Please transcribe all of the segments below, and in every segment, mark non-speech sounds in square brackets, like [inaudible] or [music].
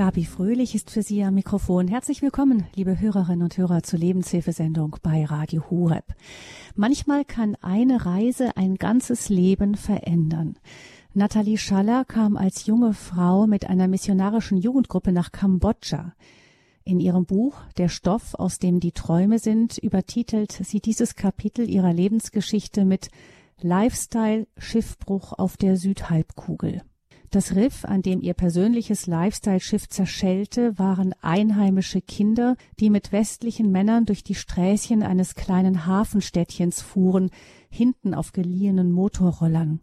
Gabi Fröhlich ist für Sie am Mikrofon. Herzlich willkommen, liebe Hörerinnen und Hörer zur Lebenshilfesendung bei Radio Hureb. Manchmal kann eine Reise ein ganzes Leben verändern. Nathalie Schaller kam als junge Frau mit einer missionarischen Jugendgruppe nach Kambodscha. In ihrem Buch Der Stoff, aus dem die Träume sind, übertitelt sie dieses Kapitel ihrer Lebensgeschichte mit Lifestyle Schiffbruch auf der Südhalbkugel. Das Riff, an dem ihr persönliches Lifestyle-Schiff zerschellte, waren einheimische Kinder, die mit westlichen Männern durch die Sträßchen eines kleinen Hafenstädtchens fuhren, hinten auf geliehenen Motorrollern.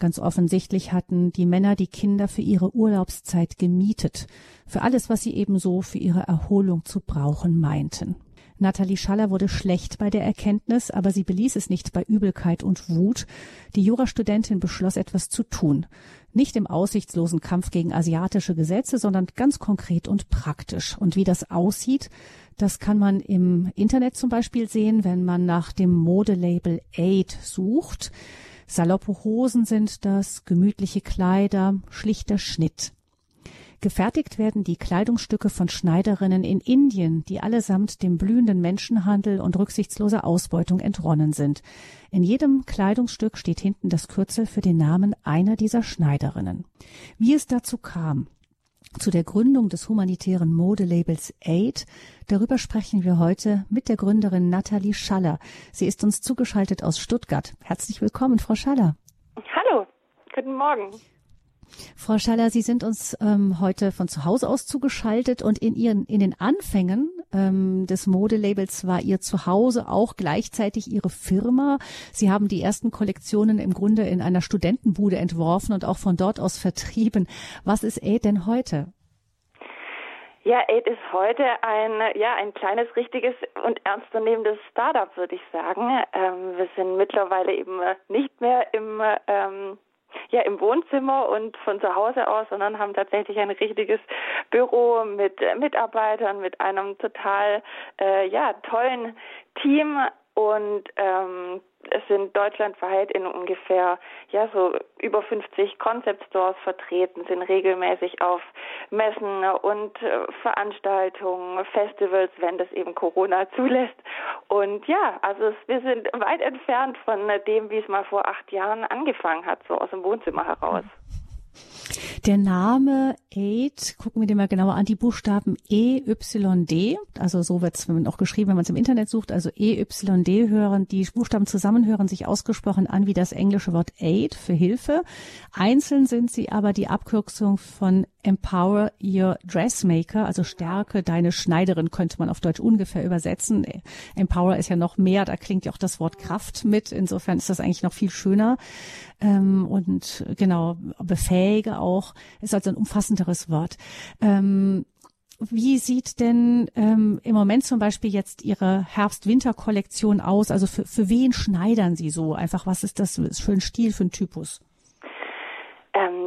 Ganz offensichtlich hatten die Männer die Kinder für ihre Urlaubszeit gemietet, für alles, was sie ebenso für ihre Erholung zu brauchen meinten. Nathalie Schaller wurde schlecht bei der Erkenntnis, aber sie beließ es nicht bei Übelkeit und Wut. Die Jurastudentin beschloss etwas zu tun. Nicht im aussichtslosen Kampf gegen asiatische Gesetze, sondern ganz konkret und praktisch. Und wie das aussieht, das kann man im Internet zum Beispiel sehen, wenn man nach dem Modelabel Aid sucht. Saloppe Hosen sind das, gemütliche Kleider, schlichter Schnitt. Gefertigt werden die Kleidungsstücke von Schneiderinnen in Indien, die allesamt dem blühenden Menschenhandel und rücksichtsloser Ausbeutung entronnen sind. In jedem Kleidungsstück steht hinten das Kürzel für den Namen einer dieser Schneiderinnen. Wie es dazu kam, zu der Gründung des humanitären Modelabels Aid. Darüber sprechen wir heute mit der Gründerin Nathalie Schaller. Sie ist uns zugeschaltet aus Stuttgart. Herzlich willkommen, Frau Schaller. Hallo, guten Morgen. Frau Schaller, Sie sind uns ähm, heute von zu Hause aus zugeschaltet und in Ihren in den Anfängen ähm, des Modelabels war Ihr Zuhause auch gleichzeitig Ihre Firma. Sie haben die ersten Kollektionen im Grunde in einer Studentenbude entworfen und auch von dort aus vertrieben. Was ist Aid denn heute? Ja, Aid ist heute ein, ja, ein kleines, richtiges und ernstzunehmendes Startup, würde ich sagen. Ähm, wir sind mittlerweile eben nicht mehr im ähm, ja im Wohnzimmer und von zu Hause aus, sondern haben tatsächlich ein richtiges Büro mit Mitarbeitern, mit einem total äh, ja tollen Team. Und ähm, es sind deutschlandweit in ungefähr ja so über 50 Concept Stores vertreten, sind regelmäßig auf Messen und äh, Veranstaltungen, Festivals, wenn das eben Corona zulässt. Und ja, also wir sind weit entfernt von dem, wie es mal vor acht Jahren angefangen hat, so aus dem Wohnzimmer heraus. Der Name Aid, gucken wir den mal genauer an, die Buchstaben E, Y, D, also so wird es auch geschrieben, wenn man es im Internet sucht, also E, Y, D hören, die Buchstaben zusammen hören sich ausgesprochen an wie das englische Wort Aid für Hilfe. Einzeln sind sie aber die Abkürzung von Empower Your Dressmaker, also stärke deine Schneiderin, könnte man auf Deutsch ungefähr übersetzen. Empower ist ja noch mehr, da klingt ja auch das Wort Kraft mit. Insofern ist das eigentlich noch viel schöner. Ähm, und genau, befähige auch, ist also ein umfassenderes Wort. Ähm, wie sieht denn ähm, im Moment zum Beispiel jetzt Ihre Herbst-Winter-Kollektion aus? Also für, für wen schneidern Sie so? Einfach, was ist das für ein Stil, für ein Typus?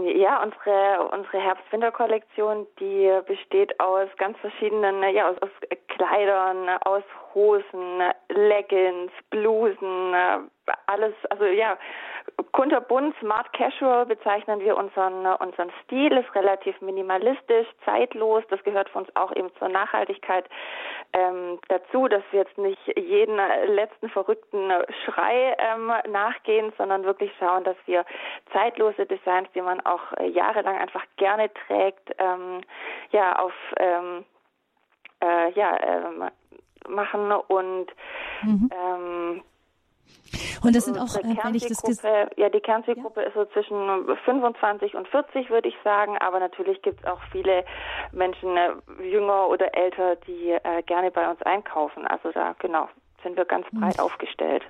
Ja, unsere unsere Herbst-Winter-Kollektion, die besteht aus ganz verschiedenen, ja, aus, aus Kleidern, aus Hosen, Leggings, Blusen, alles, also ja, kunterbunt, smart casual bezeichnen wir unseren unseren Stil, ist relativ minimalistisch, zeitlos. Das gehört für uns auch eben zur Nachhaltigkeit ähm, dazu, dass wir jetzt nicht jeden letzten verrückten Schrei ähm, nachgehen, sondern wirklich schauen, dass wir zeitlose Designs, die man auch jahrelang einfach gerne trägt, ähm, ja auf ähm, äh, ja ähm, machen und mhm. ähm, und das sind auch, äh, wenn ich das ja, die Kernzielgruppe ja. ist so zwischen 25 und 40, würde ich sagen. Aber natürlich gibt es auch viele Menschen, äh, jünger oder älter, die äh, gerne bei uns einkaufen. Also da, genau, sind wir ganz breit mhm. aufgestellt.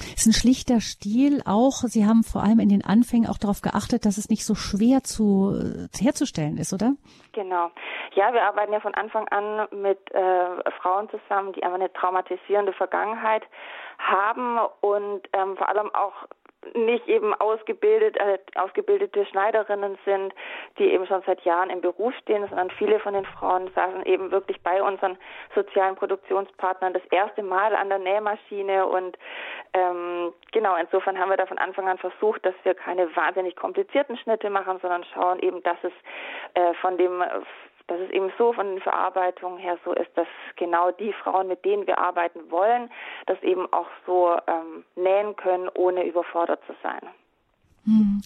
Es ist ein schlichter Stil auch. Sie haben vor allem in den Anfängen auch darauf geachtet, dass es nicht so schwer zu äh, herzustellen ist, oder? Genau. Ja, wir arbeiten ja von Anfang an mit äh, Frauen zusammen, die einfach eine traumatisierende Vergangenheit haben und ähm, vor allem auch nicht eben ausgebildet, äh, ausgebildete Schneiderinnen sind, die eben schon seit Jahren im Beruf stehen, sondern viele von den Frauen saßen eben wirklich bei unseren sozialen Produktionspartnern das erste Mal an der Nähmaschine und ähm, genau, insofern haben wir da von Anfang an versucht, dass wir keine wahnsinnig komplizierten Schnitte machen, sondern schauen eben, dass es äh, von dem dass es eben so von den Verarbeitungen her so ist, dass genau die Frauen, mit denen wir arbeiten wollen, das eben auch so ähm, nähen können, ohne überfordert zu sein. Hm.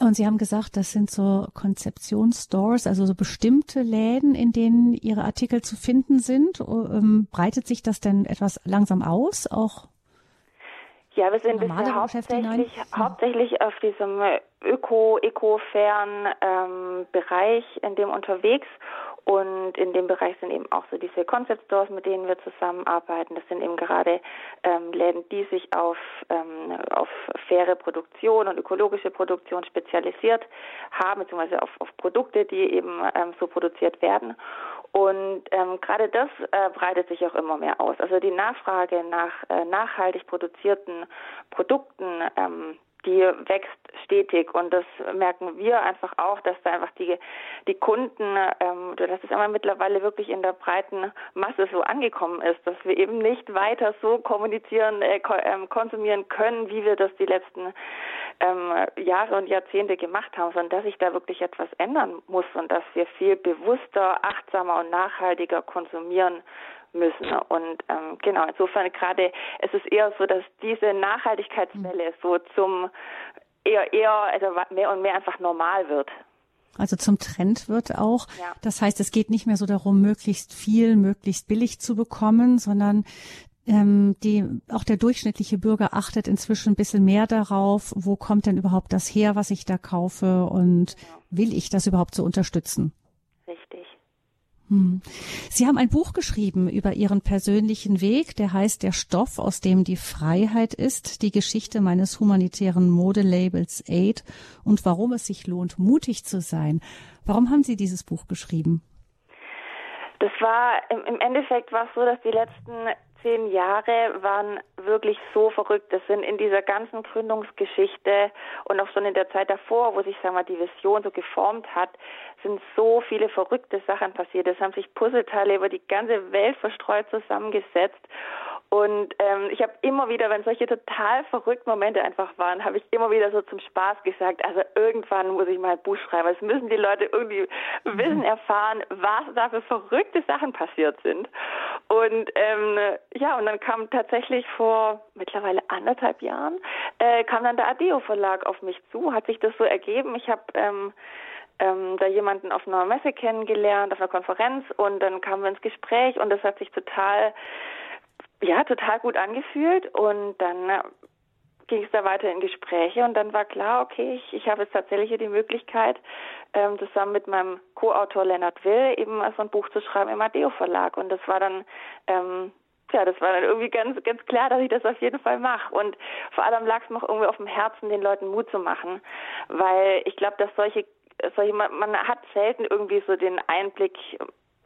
Und Sie haben gesagt, das sind so Konzeptionsstores, also so bestimmte Läden, in denen Ihre Artikel zu finden sind. Ähm, breitet sich das denn etwas langsam aus, auch ja, wir sind bisher hauptsächlich, hauptsächlich auf diesem öko, eco-fairen ähm, Bereich in dem unterwegs und in dem Bereich sind eben auch so diese Concept Stores, mit denen wir zusammenarbeiten. Das sind eben gerade ähm, Läden, die sich auf, ähm, auf faire Produktion und ökologische Produktion spezialisiert haben, beziehungsweise auf, auf Produkte, die eben ähm, so produziert werden. Und ähm, gerade das äh, breitet sich auch immer mehr aus. Also die Nachfrage nach äh, nachhaltig produzierten Produkten, ähm, die wächst stetig. Und das merken wir einfach auch, dass da einfach die die Kunden, ähm, dass es immer mittlerweile wirklich in der breiten Masse so angekommen ist, dass wir eben nicht weiter so kommunizieren, äh, ähm, konsumieren können, wie wir das die letzten ähm, Jahre und Jahrzehnte gemacht haben, sondern dass sich da wirklich etwas ändern muss und dass wir viel bewusster, achtsamer und nachhaltiger konsumieren müssen. Und ähm, genau, insofern gerade es ist eher so, dass diese Nachhaltigkeitswelle so zum eher eher also mehr und mehr einfach normal wird. Also zum Trend wird auch. Ja. Das heißt, es geht nicht mehr so darum, möglichst viel, möglichst billig zu bekommen, sondern ähm, die, auch der durchschnittliche Bürger achtet inzwischen ein bisschen mehr darauf, wo kommt denn überhaupt das her, was ich da kaufe und will ich das überhaupt so unterstützen? Hm. Sie haben ein Buch geschrieben über Ihren persönlichen Weg, der heißt Der Stoff, aus dem die Freiheit ist, die Geschichte meines humanitären Modelabels Aid und warum es sich lohnt, mutig zu sein. Warum haben Sie dieses Buch geschrieben? Das war im Endeffekt war es so, dass die letzten zehn Jahre waren wirklich so verrückt. Das sind in dieser ganzen Gründungsgeschichte und auch schon in der Zeit davor, wo sich sagen wir, die Vision so geformt hat, sind so viele verrückte Sachen passiert. Es haben sich Puzzleteile über die ganze Welt verstreut zusammengesetzt. Und ähm, ich habe immer wieder, wenn solche total verrückten Momente einfach waren, habe ich immer wieder so zum Spaß gesagt, also irgendwann muss ich mal ein Buch schreiben. Es müssen die Leute irgendwie wissen, mhm. erfahren, was da für verrückte Sachen passiert sind. Und ähm, ja, und dann kam tatsächlich vor mittlerweile anderthalb Jahren, äh, kam dann der Adeo Verlag auf mich zu, hat sich das so ergeben. Ich habe ähm, ähm, da jemanden auf einer Messe kennengelernt, auf einer Konferenz und dann kamen wir ins Gespräch und das hat sich total ja, total gut angefühlt und dann äh, ging es da weiter in Gespräche und dann war klar, okay, ich, ich habe jetzt tatsächlich hier die Möglichkeit, ähm, zusammen mit meinem Co-Autor Lennart Will eben so ein Buch zu schreiben im Adeo Verlag und das war dann ähm, ja, das war dann irgendwie ganz, ganz klar, dass ich das auf jeden Fall mache. Und vor allem lag es mir auch irgendwie auf dem Herzen, den Leuten Mut zu machen, weil ich glaube, dass solche, solche man, man hat selten irgendwie so den Einblick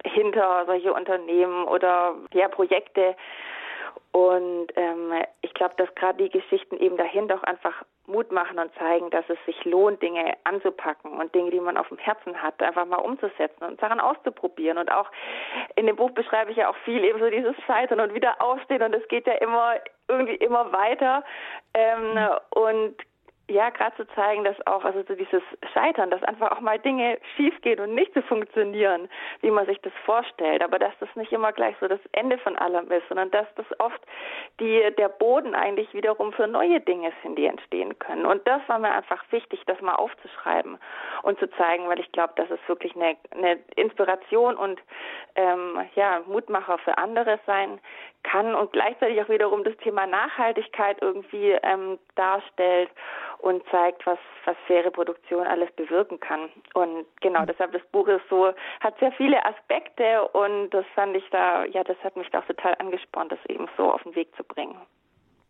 hinter solche Unternehmen oder ja Projekte, und ähm, ich glaube, dass gerade die Geschichten eben dahinter auch einfach Mut machen und zeigen, dass es sich lohnt, Dinge anzupacken und Dinge, die man auf dem Herzen hat, einfach mal umzusetzen und Sachen auszuprobieren. Und auch in dem Buch beschreibe ich ja auch viel eben so dieses Scheitern und wieder aufstehen und es geht ja immer irgendwie immer weiter. Ähm, mhm. und ja, gerade zu zeigen, dass auch, also so dieses Scheitern, dass einfach auch mal Dinge schiefgehen und nicht so funktionieren, wie man sich das vorstellt, aber dass das nicht immer gleich so das Ende von allem ist, sondern dass das oft die, der Boden eigentlich wiederum für neue Dinge sind, die entstehen können. Und das war mir einfach wichtig, das mal aufzuschreiben und zu zeigen, weil ich glaube, dass es wirklich eine, eine Inspiration und ähm, ja, Mutmacher für andere sein kann und gleichzeitig auch wiederum das Thema Nachhaltigkeit irgendwie ähm, darstellt und zeigt, was, was faire Produktion alles bewirken kann. Und genau, mhm. deshalb das Buch ist so, hat sehr viele Aspekte und das fand ich da, ja, das hat mich da auch total angespornt, das eben so auf den Weg zu bringen.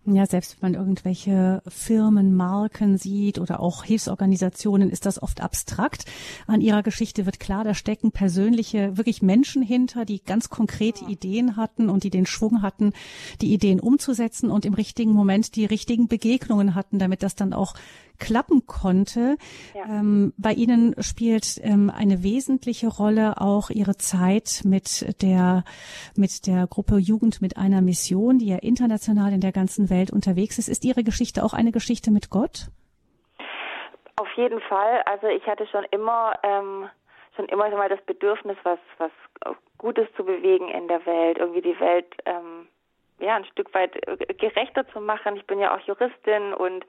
Ja, selbst wenn man irgendwelche Firmen, Marken sieht oder auch Hilfsorganisationen, ist das oft abstrakt. An ihrer Geschichte wird klar, da stecken persönliche, wirklich Menschen hinter, die ganz konkrete. Ideen hatten und die den Schwung hatten, die Ideen umzusetzen und im richtigen Moment die richtigen Begegnungen hatten, damit das dann auch klappen konnte. Ja. Ähm, bei Ihnen spielt ähm, eine wesentliche Rolle auch Ihre Zeit mit der, mit der Gruppe Jugend mit einer Mission, die ja international in der ganzen Welt unterwegs ist. Ist Ihre Geschichte auch eine Geschichte mit Gott? Auf jeden Fall. Also ich hatte schon immer ähm, schon immer mal das Bedürfnis, was, was Gutes zu bewegen in der Welt, irgendwie die Welt ähm, ja, ein Stück weit gerechter zu machen. Ich bin ja auch Juristin und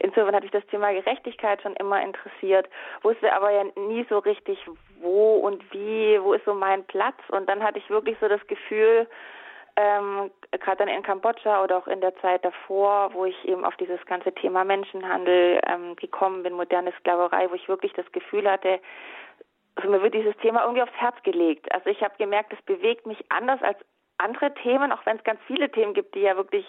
insofern hat mich das Thema Gerechtigkeit schon immer interessiert, wusste aber ja nie so richtig, wo und wie, wo ist so mein Platz. Und dann hatte ich wirklich so das Gefühl, ähm, gerade dann in Kambodscha oder auch in der Zeit davor, wo ich eben auf dieses ganze Thema Menschenhandel ähm, gekommen bin, moderne Sklaverei, wo ich wirklich das Gefühl hatte, also mir wird dieses Thema irgendwie aufs Herz gelegt. Also ich habe gemerkt, es bewegt mich anders als andere Themen, auch wenn es ganz viele Themen gibt, die ja wirklich,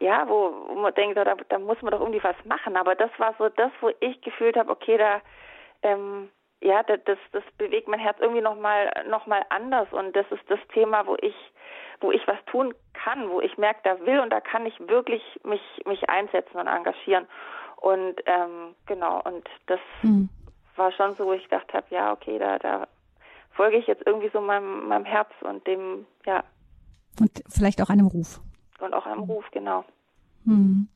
ja, wo, wo man denkt, da, da muss man doch irgendwie was machen. Aber das war so das, wo ich gefühlt habe, okay, da, ähm, ja, das, das bewegt mein Herz irgendwie nochmal noch mal anders. Und das ist das Thema, wo ich, wo ich was tun kann, wo ich merke, da will und da kann ich wirklich mich, mich einsetzen und engagieren. Und ähm, genau, und das mhm. war schon so, wo ich gedacht habe, ja, okay, da, da folge ich jetzt irgendwie so meinem, meinem Herz und dem, ja, und vielleicht auch einem Ruf. Und auch einem Ruf, genau. Hm.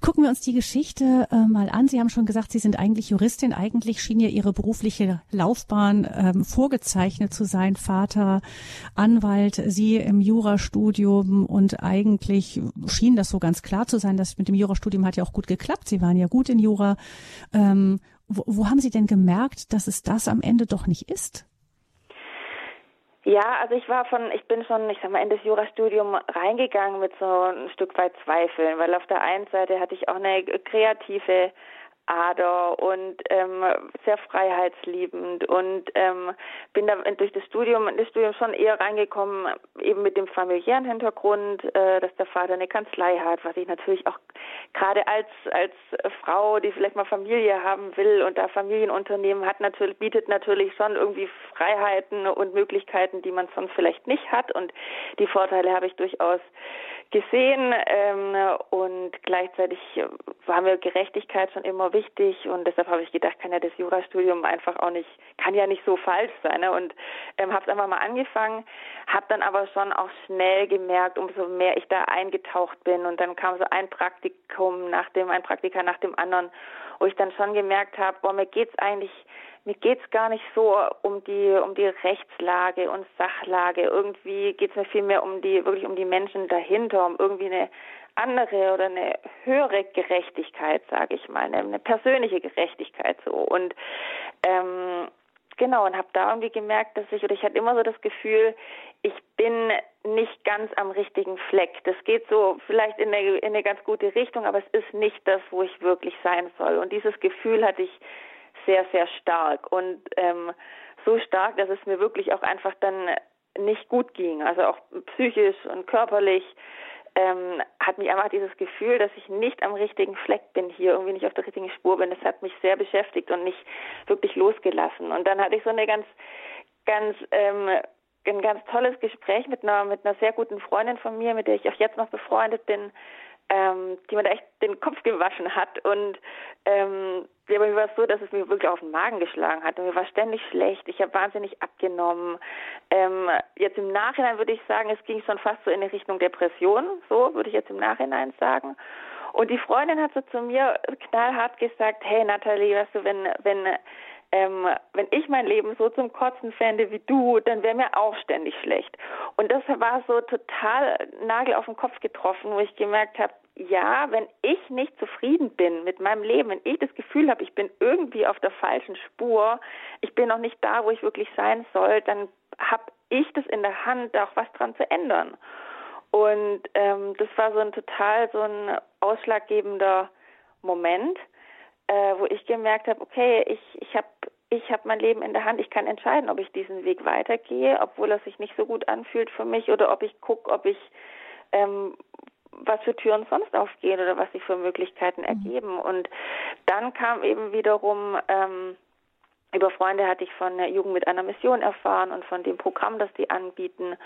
Gucken wir uns die Geschichte äh, mal an. Sie haben schon gesagt, Sie sind eigentlich Juristin. Eigentlich schien ja Ihre berufliche Laufbahn ähm, vorgezeichnet zu sein. Vater, Anwalt, Sie im Jurastudium und eigentlich schien das so ganz klar zu sein. Das mit dem Jurastudium hat ja auch gut geklappt. Sie waren ja gut in Jura. Ähm, wo, wo haben Sie denn gemerkt, dass es das am Ende doch nicht ist? Ja, also ich war von, ich bin schon, ich sag mal, in das Jurastudium reingegangen mit so ein Stück weit Zweifeln, weil auf der einen Seite hatte ich auch eine kreative Ader und ähm, sehr freiheitsliebend und ähm, bin da durch das Studium, das Studium schon eher reingekommen, eben mit dem familiären Hintergrund, äh, dass der Vater eine Kanzlei hat, was ich natürlich auch gerade als als Frau, die vielleicht mal Familie haben will und da Familienunternehmen hat, natürlich bietet natürlich schon irgendwie Freiheiten und Möglichkeiten, die man sonst vielleicht nicht hat. Und die Vorteile habe ich durchaus gesehen ähm, und gleichzeitig war mir Gerechtigkeit schon immer wichtig und deshalb habe ich gedacht, kann ja das Jurastudium einfach auch nicht, kann ja nicht so falsch sein ne? und ähm, habe es einfach mal angefangen, habe dann aber schon auch schnell gemerkt, umso mehr ich da eingetaucht bin und dann kam so ein Praktikum nach dem, ein Praktika nach dem anderen, wo ich dann schon gemerkt habe, boah, mir geht's eigentlich mir geht's gar nicht so um die um die Rechtslage und Sachlage. Irgendwie geht's mir viel mehr um die wirklich um die Menschen dahinter, um irgendwie eine andere oder eine höhere Gerechtigkeit, sage ich mal, eine, eine, persönliche Gerechtigkeit so. Und ähm, genau und habe da irgendwie gemerkt, dass ich oder ich hatte immer so das Gefühl, ich bin nicht ganz am richtigen Fleck. Das geht so vielleicht in eine, in eine ganz gute Richtung, aber es ist nicht das, wo ich wirklich sein soll. Und dieses Gefühl hatte ich sehr, sehr stark und ähm, so stark, dass es mir wirklich auch einfach dann nicht gut ging. Also auch psychisch und körperlich ähm, hat mich einfach dieses Gefühl, dass ich nicht am richtigen Fleck bin hier, irgendwie nicht auf der richtigen Spur bin. Das hat mich sehr beschäftigt und nicht wirklich losgelassen. Und dann hatte ich so eine ganz, ganz ähm, ein ganz tolles Gespräch mit einer mit einer sehr guten Freundin von mir, mit der ich auch jetzt noch befreundet bin, ähm, die mir da echt den Kopf gewaschen hat. Und ähm, ja, bei mir war es so, dass es mir wirklich auf den Magen geschlagen hat. Und mir war ständig schlecht. Ich habe wahnsinnig abgenommen. Ähm, jetzt im Nachhinein würde ich sagen, es ging schon fast so in die Richtung Depression. So würde ich jetzt im Nachhinein sagen. Und die Freundin hat so zu mir knallhart gesagt, hey Nathalie, weißt du, wenn, wenn ähm, wenn ich mein Leben so zum Kotzen fände wie du, dann wäre mir auch ständig schlecht. Und das war so total Nagel auf den Kopf getroffen, wo ich gemerkt habe, ja, wenn ich nicht zufrieden bin mit meinem Leben, wenn ich das Gefühl habe, ich bin irgendwie auf der falschen Spur, ich bin noch nicht da, wo ich wirklich sein soll, dann habe ich das in der Hand, da auch was dran zu ändern. Und ähm, das war so ein total so ein ausschlaggebender Moment, äh, wo ich gemerkt habe, okay, ich, ich habe ich habe mein Leben in der Hand, ich kann entscheiden, ob ich diesen Weg weitergehe, obwohl er sich nicht so gut anfühlt für mich oder ob ich gucke, ob ich ähm, was für Türen sonst aufgehen oder was sich für Möglichkeiten mhm. ergeben. Und dann kam eben wiederum ähm, über Freunde hatte ich von der Jugend mit einer Mission erfahren und von dem Programm, das die anbieten.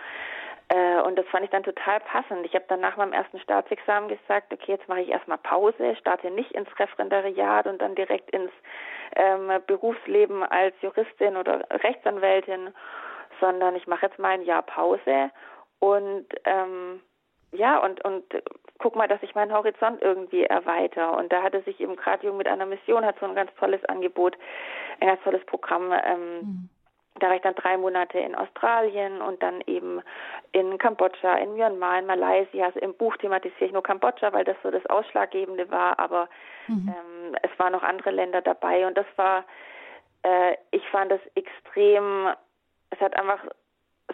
Äh, und das fand ich dann total passend. Ich habe dann nach meinem ersten Staatsexamen gesagt, okay, jetzt mache ich erstmal Pause, starte nicht ins Referendariat und dann direkt ins ähm, Berufsleben als Juristin oder Rechtsanwältin, sondern ich mache jetzt mal ein Jahr Pause und ähm, ja, und, und guck mal, dass ich meinen Horizont irgendwie erweitere. Und da hatte sich eben gerade Jung mit einer Mission, hat so ein ganz tolles Angebot, ein ganz tolles Programm ähm, mhm da war ich dann drei Monate in Australien und dann eben in Kambodscha, in Myanmar, in Malaysia. Also im Buch thematisiere ich nur Kambodscha, weil das so das Ausschlaggebende war, aber mhm. ähm, es waren noch andere Länder dabei und das war, äh, ich fand das extrem, es hat einfach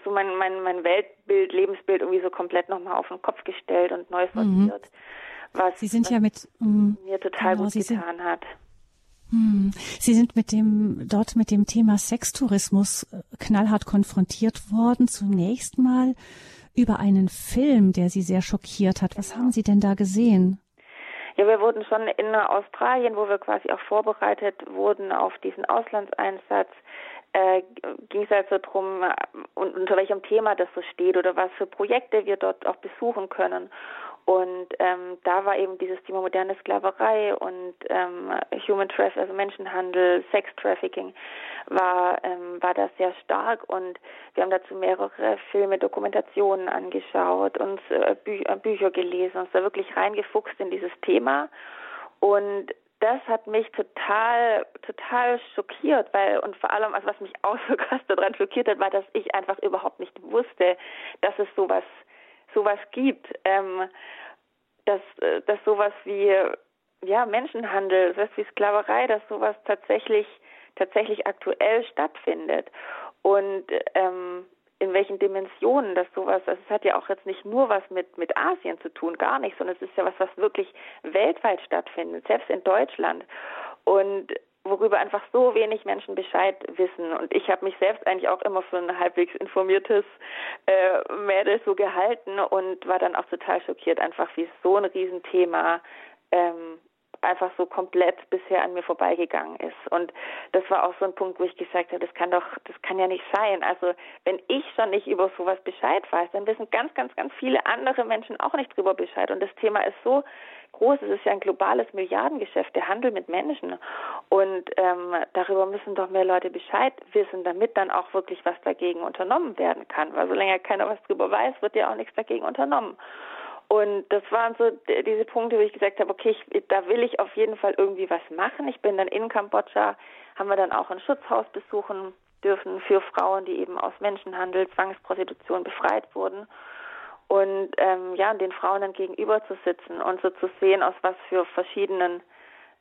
so mein, mein, mein Weltbild, Lebensbild irgendwie so komplett nochmal auf den Kopf gestellt und neu mhm. sortiert. Mhm. Was, Sie sind was ja mit mm, mir total genau, gut getan hat. Hm. Sie sind mit dem, dort mit dem Thema Sextourismus äh, knallhart konfrontiert worden. Zunächst mal über einen Film, der Sie sehr schockiert hat. Was haben Sie denn da gesehen? Ja, wir wurden schon in Australien, wo wir quasi auch vorbereitet wurden auf diesen Auslandseinsatz, äh, ging es also darum, äh, unter welchem Thema das so steht oder was für Projekte wir dort auch besuchen können. Und ähm, da war eben dieses Thema moderne Sklaverei und ähm, Human Trafficking, also Menschenhandel, Sex Trafficking, war, ähm, war da sehr stark. Und wir haben dazu mehrere Filme, Dokumentationen angeschaut, uns äh, Bü Bücher gelesen, uns da wirklich reingefuchst in dieses Thema. Und das hat mich total, total schockiert, weil, und vor allem, also was mich auch so krass daran schockiert hat, war, dass ich einfach überhaupt nicht wusste, dass es sowas sowas gibt, ähm, dass, äh, dass sowas wie ja, Menschenhandel, das wie Sklaverei, dass sowas tatsächlich tatsächlich aktuell stattfindet. Und ähm, in welchen Dimensionen das sowas, also es hat ja auch jetzt nicht nur was mit, mit Asien zu tun, gar nicht, sondern es ist ja was, was wirklich weltweit stattfindet, selbst in Deutschland. Und worüber einfach so wenig Menschen Bescheid wissen. Und ich habe mich selbst eigentlich auch immer für ein halbwegs informiertes äh, Mädel so gehalten und war dann auch total schockiert, einfach wie so ein Riesenthema ähm, einfach so komplett bisher an mir vorbeigegangen ist. Und das war auch so ein Punkt, wo ich gesagt habe, das kann doch, das kann ja nicht sein. Also wenn ich schon nicht über sowas Bescheid weiß, dann wissen ganz, ganz, ganz viele andere Menschen auch nicht drüber Bescheid. Und das Thema ist so groß. Es ist ja ein globales Milliardengeschäft, der Handel mit Menschen. Und ähm, darüber müssen doch mehr Leute Bescheid wissen, damit dann auch wirklich was dagegen unternommen werden kann. Weil solange keiner was drüber weiß, wird ja auch nichts dagegen unternommen. Und das waren so diese Punkte, wo ich gesagt habe, okay, ich, da will ich auf jeden Fall irgendwie was machen. Ich bin dann in Kambodscha, haben wir dann auch ein Schutzhaus besuchen dürfen für Frauen, die eben aus Menschenhandel, Zwangsprostitution befreit wurden. Und ähm, ja, den Frauen dann gegenüber zu sitzen und so zu sehen, aus was für verschiedenen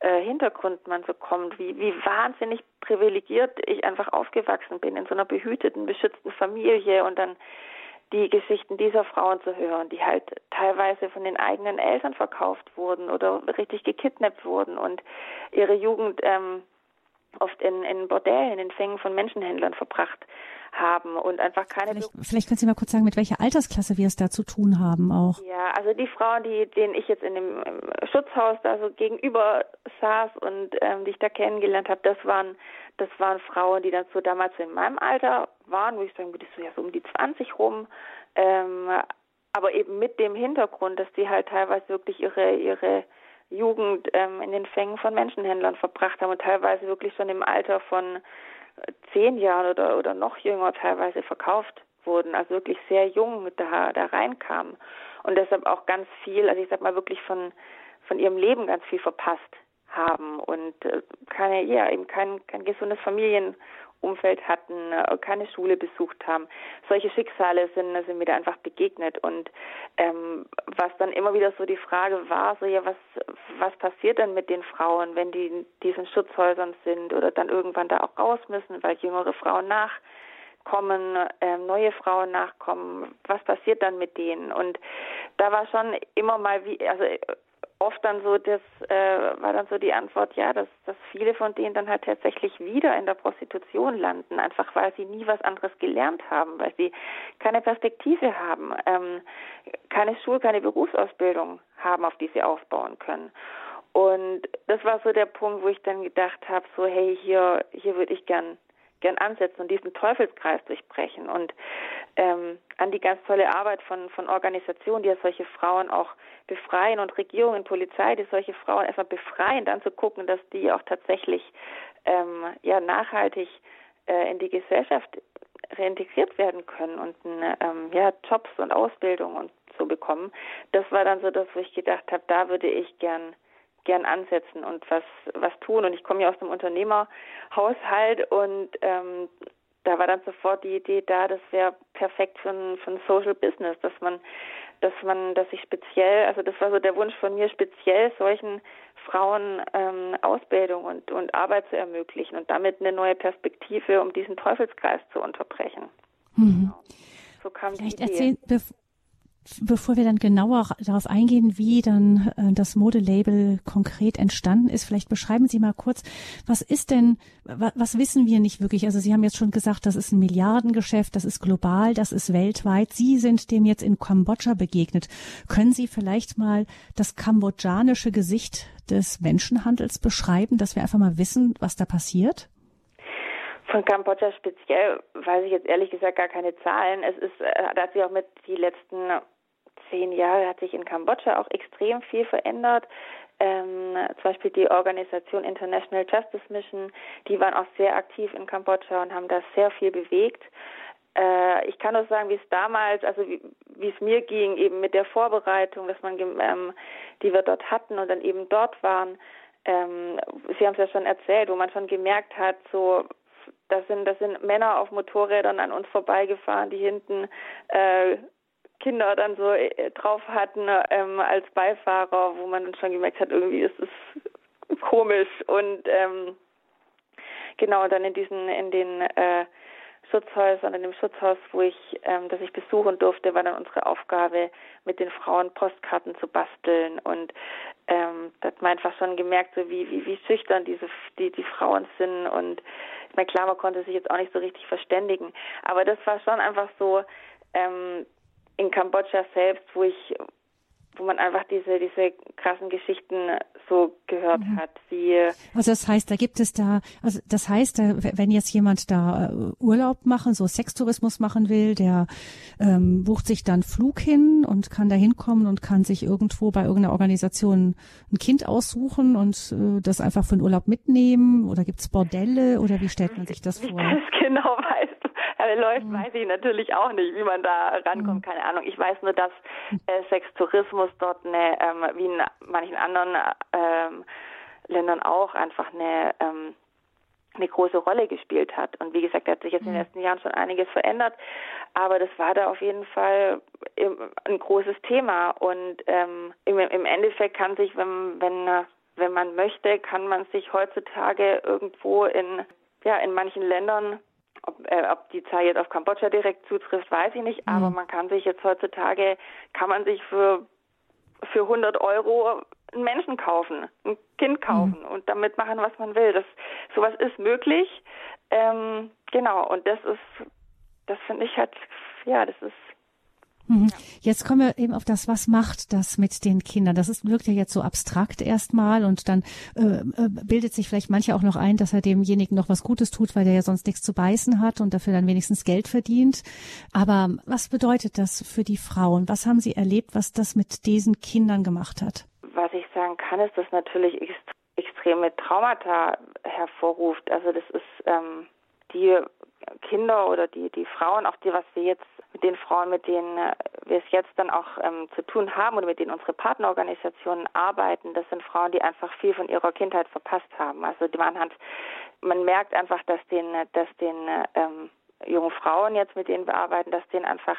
äh, Hintergrund man so kommt, wie, wie wahnsinnig privilegiert ich einfach aufgewachsen bin in so einer behüteten, beschützten Familie und dann die Geschichten dieser Frauen zu hören, die halt teilweise von den eigenen Eltern verkauft wurden oder richtig gekidnappt wurden und ihre Jugend ähm, oft in, in Bordellen, in Fängen von Menschenhändlern verbracht haben und einfach keine. Vielleicht, vielleicht können Sie mal kurz sagen, mit welcher Altersklasse wir es da zu tun haben auch. Ja, also die Frauen, die, denen ich jetzt in dem Schutzhaus da so gegenüber saß und ähm, die ich da kennengelernt habe, das waren das waren Frauen, die dann so damals in meinem Alter waren, wo ich sagen würde, so ja so um die 20 rum. Ähm, aber eben mit dem Hintergrund, dass die halt teilweise wirklich ihre ihre Jugend ähm, in den Fängen von Menschenhändlern verbracht haben und teilweise wirklich schon im Alter von zehn Jahren oder, oder noch jünger teilweise verkauft wurden, also wirklich sehr jung da, da reinkamen und deshalb auch ganz viel, also ich sag mal wirklich von, von ihrem Leben ganz viel verpasst haben und äh, keine, ja, eben kein, kein gesundes Familien- Umfeld hatten, äh, keine Schule besucht haben. Solche Schicksale sind, sind mir da einfach begegnet. Und ähm, was dann immer wieder so die Frage war, so ja, was, was passiert denn mit den Frauen, wenn die in diesen Schutzhäusern sind oder dann irgendwann da auch raus müssen, weil jüngere Frauen nachkommen, äh, neue Frauen nachkommen, was passiert dann mit denen? Und da war schon immer mal wie, also oft dann so, das äh, war dann so die Antwort, ja, dass, dass viele von denen dann halt tatsächlich wieder in der Prostitution landen, einfach weil sie nie was anderes gelernt haben, weil sie keine Perspektive haben, ähm, keine Schul-, keine Berufsausbildung haben, auf die sie aufbauen können. Und das war so der Punkt, wo ich dann gedacht habe, so hey, hier, hier würde ich gern gern ansetzen und diesen Teufelskreis durchbrechen und ähm, an die ganz tolle Arbeit von, von Organisationen, die ja solche Frauen auch befreien und Regierungen, Polizei, die solche Frauen erstmal befreien, dann zu gucken, dass die auch tatsächlich ähm, ja nachhaltig äh, in die Gesellschaft reintegriert werden können und ähm, ja Jobs und Ausbildung und so bekommen. Das war dann so das, wo ich gedacht habe, da würde ich gern gern ansetzen und was was tun. Und ich komme ja aus einem Unternehmerhaushalt und ähm, da war dann sofort die Idee da, das wäre perfekt für ein, für ein Social Business, dass man, dass man, dass ich speziell, also das war so der Wunsch von mir, speziell solchen Frauen ähm, Ausbildung und, und Arbeit zu ermöglichen und damit eine neue Perspektive, um diesen Teufelskreis zu unterbrechen. Mhm. So kam Vielleicht die Idee. Erzählen, bevor wir dann genauer darauf eingehen, wie dann äh, das Modelabel konkret entstanden ist, vielleicht beschreiben Sie mal kurz, was ist denn, was, wissen wir nicht wirklich? Also Sie haben jetzt schon gesagt, das ist ein Milliardengeschäft, das ist global, das ist weltweit. Sie sind dem jetzt in Kambodscha begegnet. Können Sie vielleicht mal das kambodschanische Gesicht des Menschenhandels beschreiben, dass wir einfach mal wissen, was da passiert? Von Kambodscha speziell weiß ich jetzt ehrlich gesagt gar keine Zahlen. Es ist, äh, da hat sich auch mit die letzten zehn Jahre hat sich in Kambodscha auch extrem viel verändert. Ähm, zum Beispiel die Organisation International Justice Mission, die waren auch sehr aktiv in Kambodscha und haben da sehr viel bewegt. Äh, ich kann nur sagen, wie es damals, also wie, es mir ging, eben mit der Vorbereitung, dass man, ähm, die wir dort hatten und dann eben dort waren. Ähm, Sie haben es ja schon erzählt, wo man schon gemerkt hat, so das sind, das sind Männer auf Motorrädern an uns vorbeigefahren, die hinten äh, Kinder dann so äh, drauf hatten ähm, als Beifahrer, wo man dann schon gemerkt hat, irgendwie ist es komisch und ähm, genau dann in diesen in den äh, Schutzhäusern, in dem Schutzhaus, wo ich, ähm, das ich besuchen durfte, war dann unsere Aufgabe, mit den Frauen Postkarten zu basteln. Und ähm, da hat man einfach schon gemerkt, so wie, wie, wie schüchtern diese, die, die Frauen sind. Und ich meine, klar, man konnte sich jetzt auch nicht so richtig verständigen. Aber das war schon einfach so, ähm, in Kambodscha selbst, wo ich, wo man einfach diese, diese krassen Geschichten so gehört mhm. hat, wie. Also das heißt, da gibt es da, also das heißt, wenn jetzt jemand da äh, Urlaub machen, so Sextourismus machen will, der ähm, bucht sich dann Flug hin und kann da hinkommen und kann sich irgendwo bei irgendeiner Organisation ein Kind aussuchen und äh, das einfach für den Urlaub mitnehmen oder gibt es Bordelle oder wie stellt man sich das vor? Wie das [laughs] genau weiß, äh, läuft, mhm. weiß ich natürlich auch nicht, wie man da rankommt, mhm. keine Ahnung. Ich weiß nur, dass äh, Sextourismus dort eine, ähm, wie in manchen anderen ähm, Ländern auch einfach eine ähm, eine große Rolle gespielt hat. Und wie gesagt, da hat sich jetzt in den mhm. letzten Jahren schon einiges verändert. Aber das war da auf jeden Fall ein großes Thema. Und ähm, im, im Endeffekt kann sich, wenn, wenn, wenn man möchte, kann man sich heutzutage irgendwo in, ja, in manchen Ländern ob, äh, ob die Zahl jetzt auf Kambodscha direkt zutrifft, weiß ich nicht, mhm. aber man kann sich jetzt heutzutage, kann man sich für, für 100 Euro einen Menschen kaufen, ein Kind mhm. kaufen mhm. und damit machen, was man will. Das, sowas ist möglich. Ähm, genau, und das ist, das finde ich halt, ja, das ist. Jetzt kommen wir eben auf das, was macht das mit den Kindern? Das ist, wirkt ja jetzt so abstrakt erstmal und dann äh, äh, bildet sich vielleicht mancher auch noch ein, dass er demjenigen noch was Gutes tut, weil der ja sonst nichts zu beißen hat und dafür dann wenigstens Geld verdient. Aber was bedeutet das für die Frauen? Was haben Sie erlebt, was das mit diesen Kindern gemacht hat? Was ich sagen kann, ist, dass natürlich extreme Traumata hervorruft. Also das ist ähm, die Kinder oder die, die Frauen, auch die, was wir jetzt mit den Frauen, mit denen äh, wir es jetzt dann auch ähm, zu tun haben oder mit denen unsere Partnerorganisationen arbeiten, das sind Frauen, die einfach viel von ihrer Kindheit verpasst haben. Also man hat, man merkt einfach, dass den, dass den ähm, jungen Frauen jetzt, mit denen wir arbeiten, dass denen einfach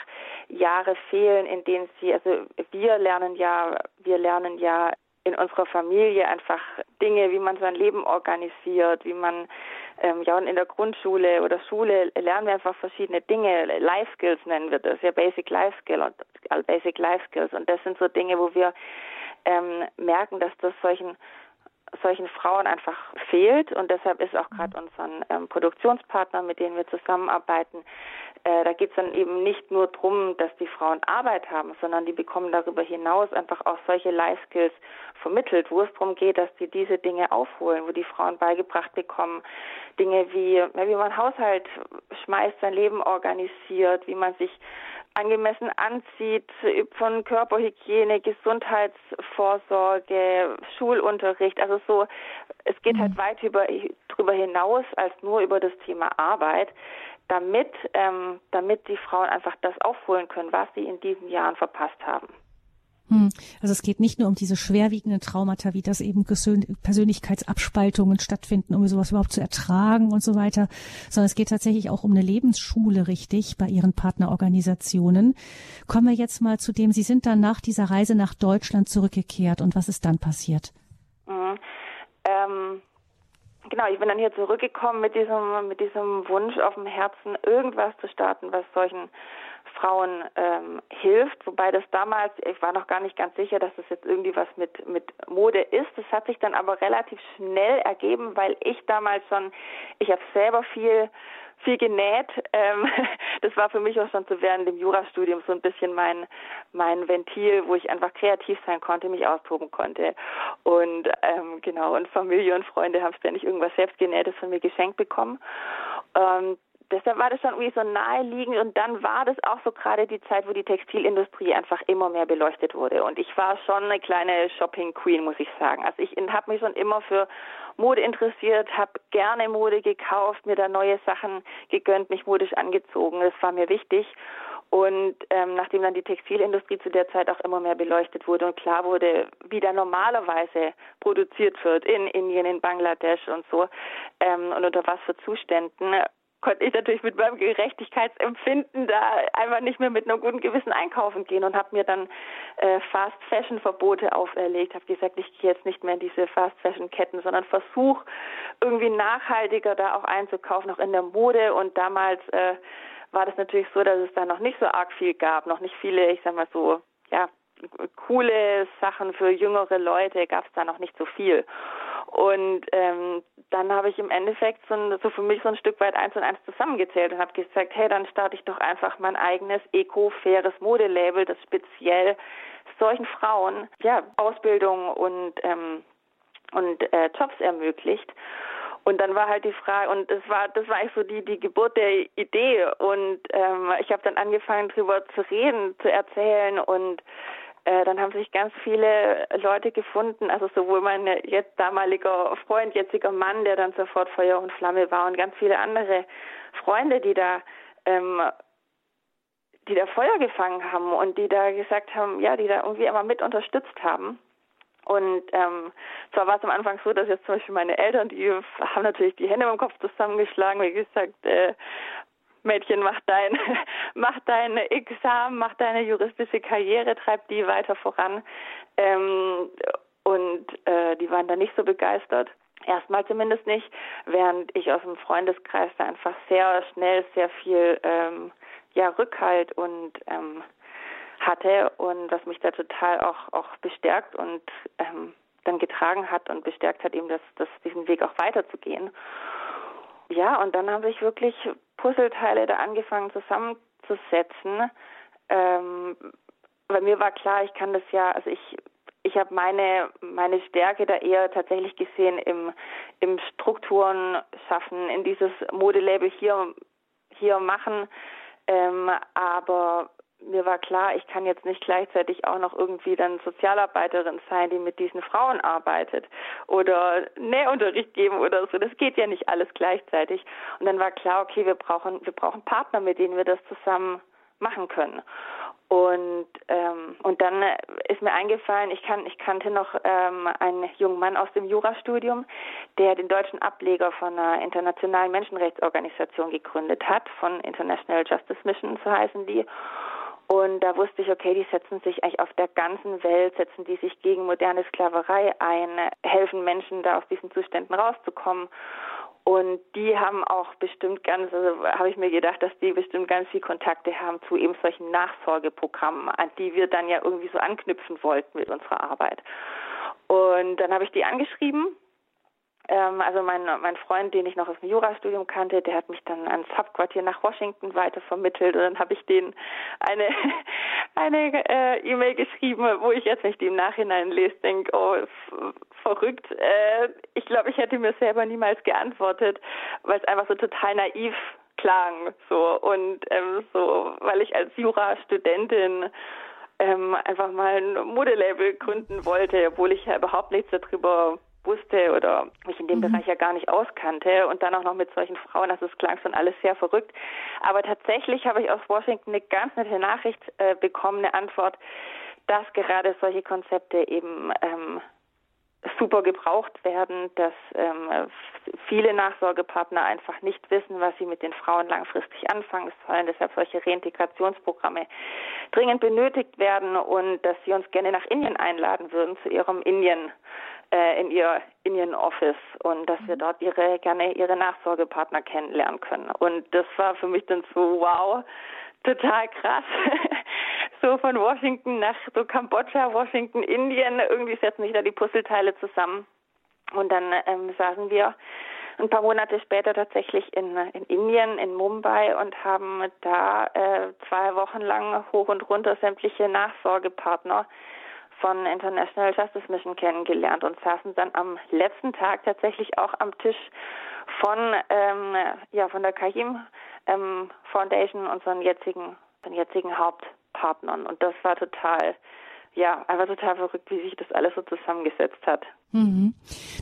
Jahre fehlen, in denen sie, also wir lernen ja, wir lernen ja in unserer Familie einfach Dinge, wie man sein Leben organisiert, wie man ähm, ja und in der Grundschule oder Schule lernen wir einfach verschiedene Dinge, Life Skills nennen wir das, ja Basic Life Skill und äh, Basic Life Skills. Und das sind so Dinge, wo wir ähm, merken, dass das solchen solchen Frauen einfach fehlt. Und deshalb ist auch gerade unseren ähm, Produktionspartner, mit denen wir zusammenarbeiten, äh, da geht es dann eben nicht nur darum, dass die Frauen Arbeit haben, sondern die bekommen darüber hinaus einfach auch solche Life Skills vermittelt, wo es darum geht, dass sie diese Dinge aufholen, wo die Frauen beigebracht bekommen, Dinge wie, wie man Haushalt schmeißt, sein Leben organisiert, wie man sich angemessen anzieht, von Körperhygiene, Gesundheitsvorsorge, Schulunterricht. Also so, es geht halt mhm. weit über, darüber hinaus als nur über das Thema Arbeit damit, ähm, damit die Frauen einfach das aufholen können, was sie in diesen Jahren verpasst haben. Hm. Also es geht nicht nur um diese schwerwiegenden Traumata, wie das eben Persönlichkeitsabspaltungen stattfinden, um sowas überhaupt zu ertragen und so weiter, sondern es geht tatsächlich auch um eine Lebensschule, richtig, bei Ihren Partnerorganisationen. Kommen wir jetzt mal zu dem, Sie sind dann nach dieser Reise nach Deutschland zurückgekehrt und was ist dann passiert? Mhm. Ähm, genau, ich bin dann hier zurückgekommen mit diesem, mit diesem Wunsch auf dem Herzen, irgendwas zu starten, was solchen Frauen ähm, hilft, wobei das damals, ich war noch gar nicht ganz sicher, dass das jetzt irgendwie was mit, mit Mode ist. Das hat sich dann aber relativ schnell ergeben, weil ich damals schon, ich habe selber viel viel genäht. Ähm, [laughs] das war für mich auch schon zu während dem Jurastudium so ein bisschen mein mein Ventil, wo ich einfach kreativ sein konnte, mich austoben konnte. Und ähm, genau, und Familie und Freunde haben ständig irgendwas selbst genähtes von mir geschenkt bekommen. Ähm, deshalb war das schon irgendwie so naheliegend und dann war das auch so gerade die Zeit, wo die Textilindustrie einfach immer mehr beleuchtet wurde und ich war schon eine kleine Shopping Queen, muss ich sagen. Also ich habe mich schon immer für Mode interessiert, habe gerne Mode gekauft, mir da neue Sachen gegönnt, mich modisch angezogen. Das war mir wichtig. Und ähm, nachdem dann die Textilindustrie zu der Zeit auch immer mehr beleuchtet wurde und klar wurde, wie da normalerweise produziert wird in Indien, in Bangladesch und so ähm, und unter was für Zuständen, konnte ich natürlich mit meinem Gerechtigkeitsempfinden da einfach nicht mehr mit einem guten Gewissen einkaufen gehen und habe mir dann äh, Fast Fashion Verbote auferlegt, habe gesagt, ich gehe jetzt nicht mehr in diese Fast Fashion Ketten, sondern versuche irgendwie nachhaltiger da auch einzukaufen, auch in der Mode. Und damals äh, war das natürlich so, dass es da noch nicht so arg viel gab, noch nicht viele, ich sag mal so, ja, coole Sachen für jüngere Leute gab es da noch nicht so viel. Und ähm, dann habe ich im Endeffekt so, ein, so für mich so ein Stück weit eins und eins zusammengezählt und habe gesagt, hey, dann starte ich doch einfach mein eigenes eco-faires Modelabel, das speziell solchen Frauen ja Ausbildung und ähm, und äh, Jobs ermöglicht. Und dann war halt die Frage, und das war, das war eigentlich so die, die Geburt der Idee. Und ähm, ich habe dann angefangen, drüber zu reden, zu erzählen und äh, dann haben sich ganz viele Leute gefunden, also sowohl mein jetzt damaliger Freund, jetziger Mann, der dann sofort Feuer und Flamme war und ganz viele andere Freunde, die da ähm, die da Feuer gefangen haben und die da gesagt haben, ja, die da irgendwie immer mit unterstützt haben. Und ähm, zwar war es am Anfang so, dass jetzt zum Beispiel meine Eltern, die haben natürlich die Hände im Kopf zusammengeschlagen, wie gesagt, äh, Mädchen, mach dein, [laughs] mach dein Examen, mach deine juristische Karriere, treib die weiter voran. Ähm, und äh, die waren da nicht so begeistert. Erstmal zumindest nicht, während ich aus dem Freundeskreis da einfach sehr schnell sehr viel ähm, ja, Rückhalt und ähm, hatte und was mich da total auch, auch bestärkt und ähm, dann getragen hat und bestärkt hat, eben das, das, diesen Weg auch weiterzugehen. Ja, und dann habe ich wirklich Puzzleteile da angefangen zusammenzusetzen. Ähm, bei mir war klar, ich kann das ja, also ich ich habe meine meine Stärke da eher tatsächlich gesehen im im Strukturen schaffen, in dieses Modelabel hier hier machen. Ähm, aber mir war klar, ich kann jetzt nicht gleichzeitig auch noch irgendwie dann Sozialarbeiterin sein, die mit diesen Frauen arbeitet oder Nähunterricht geben oder so. Das geht ja nicht alles gleichzeitig. Und dann war klar, okay, wir brauchen, wir brauchen Partner, mit denen wir das zusammen machen können. Und ähm, und dann ist mir eingefallen, ich kann ich kannte noch ähm, einen jungen Mann aus dem Jurastudium, der den deutschen Ableger von einer internationalen Menschenrechtsorganisation gegründet hat, von International Justice Mission, so heißen die. Und da wusste ich, okay, die setzen sich eigentlich auf der ganzen Welt, setzen die sich gegen moderne Sklaverei ein, helfen Menschen da aus diesen Zuständen rauszukommen. Und die haben auch bestimmt ganz, also habe ich mir gedacht, dass die bestimmt ganz viel Kontakte haben zu eben solchen Nachsorgeprogrammen, an die wir dann ja irgendwie so anknüpfen wollten mit unserer Arbeit. Und dann habe ich die angeschrieben also mein, mein Freund, den ich noch aus dem Jurastudium kannte, der hat mich dann ans Hauptquartier nach Washington weiter vermittelt und dann habe ich denen eine [laughs] eine äh, E-Mail geschrieben, wo ich jetzt, wenn ich die im Nachhinein lese, denke, oh, verrückt. Äh, ich glaube, ich hätte mir selber niemals geantwortet, weil es einfach so total naiv klang, so und ähm, so, weil ich als Jurastudentin ähm, einfach mal ein Modelabel gründen wollte, obwohl ich ja überhaupt nichts darüber wusste oder mich in dem mhm. Bereich ja gar nicht auskannte und dann auch noch mit solchen Frauen, also es klang schon alles sehr verrückt. Aber tatsächlich habe ich aus Washington eine ganz nette Nachricht äh, bekommen, eine Antwort, dass gerade solche Konzepte eben ähm, super gebraucht werden, dass ähm, viele Nachsorgepartner einfach nicht wissen, was sie mit den Frauen langfristig anfangen sollen. Deshalb solche Reintegrationsprogramme dringend benötigt werden und dass sie uns gerne nach Indien einladen würden zu ihrem Indien äh, in ihr Indien Office und dass wir mhm. dort ihre gerne ihre Nachsorgepartner kennenlernen können. Und das war für mich dann so wow, total krass. [laughs] so von Washington nach so Kambodscha, Washington, Indien. Irgendwie setzen sich da die Puzzleteile zusammen. Und dann ähm, saßen wir ein paar Monate später tatsächlich in, in Indien, in Mumbai und haben da äh, zwei Wochen lang hoch und runter sämtliche Nachsorgepartner von International Justice Mission kennengelernt und saßen dann am letzten Tag tatsächlich auch am Tisch von ähm, ja von der Kahim ähm, Foundation, unseren jetzigen unseren jetzigen Hauptpartnern und das war total ja, einfach total verrückt, wie sich das alles so zusammengesetzt hat. Mhm.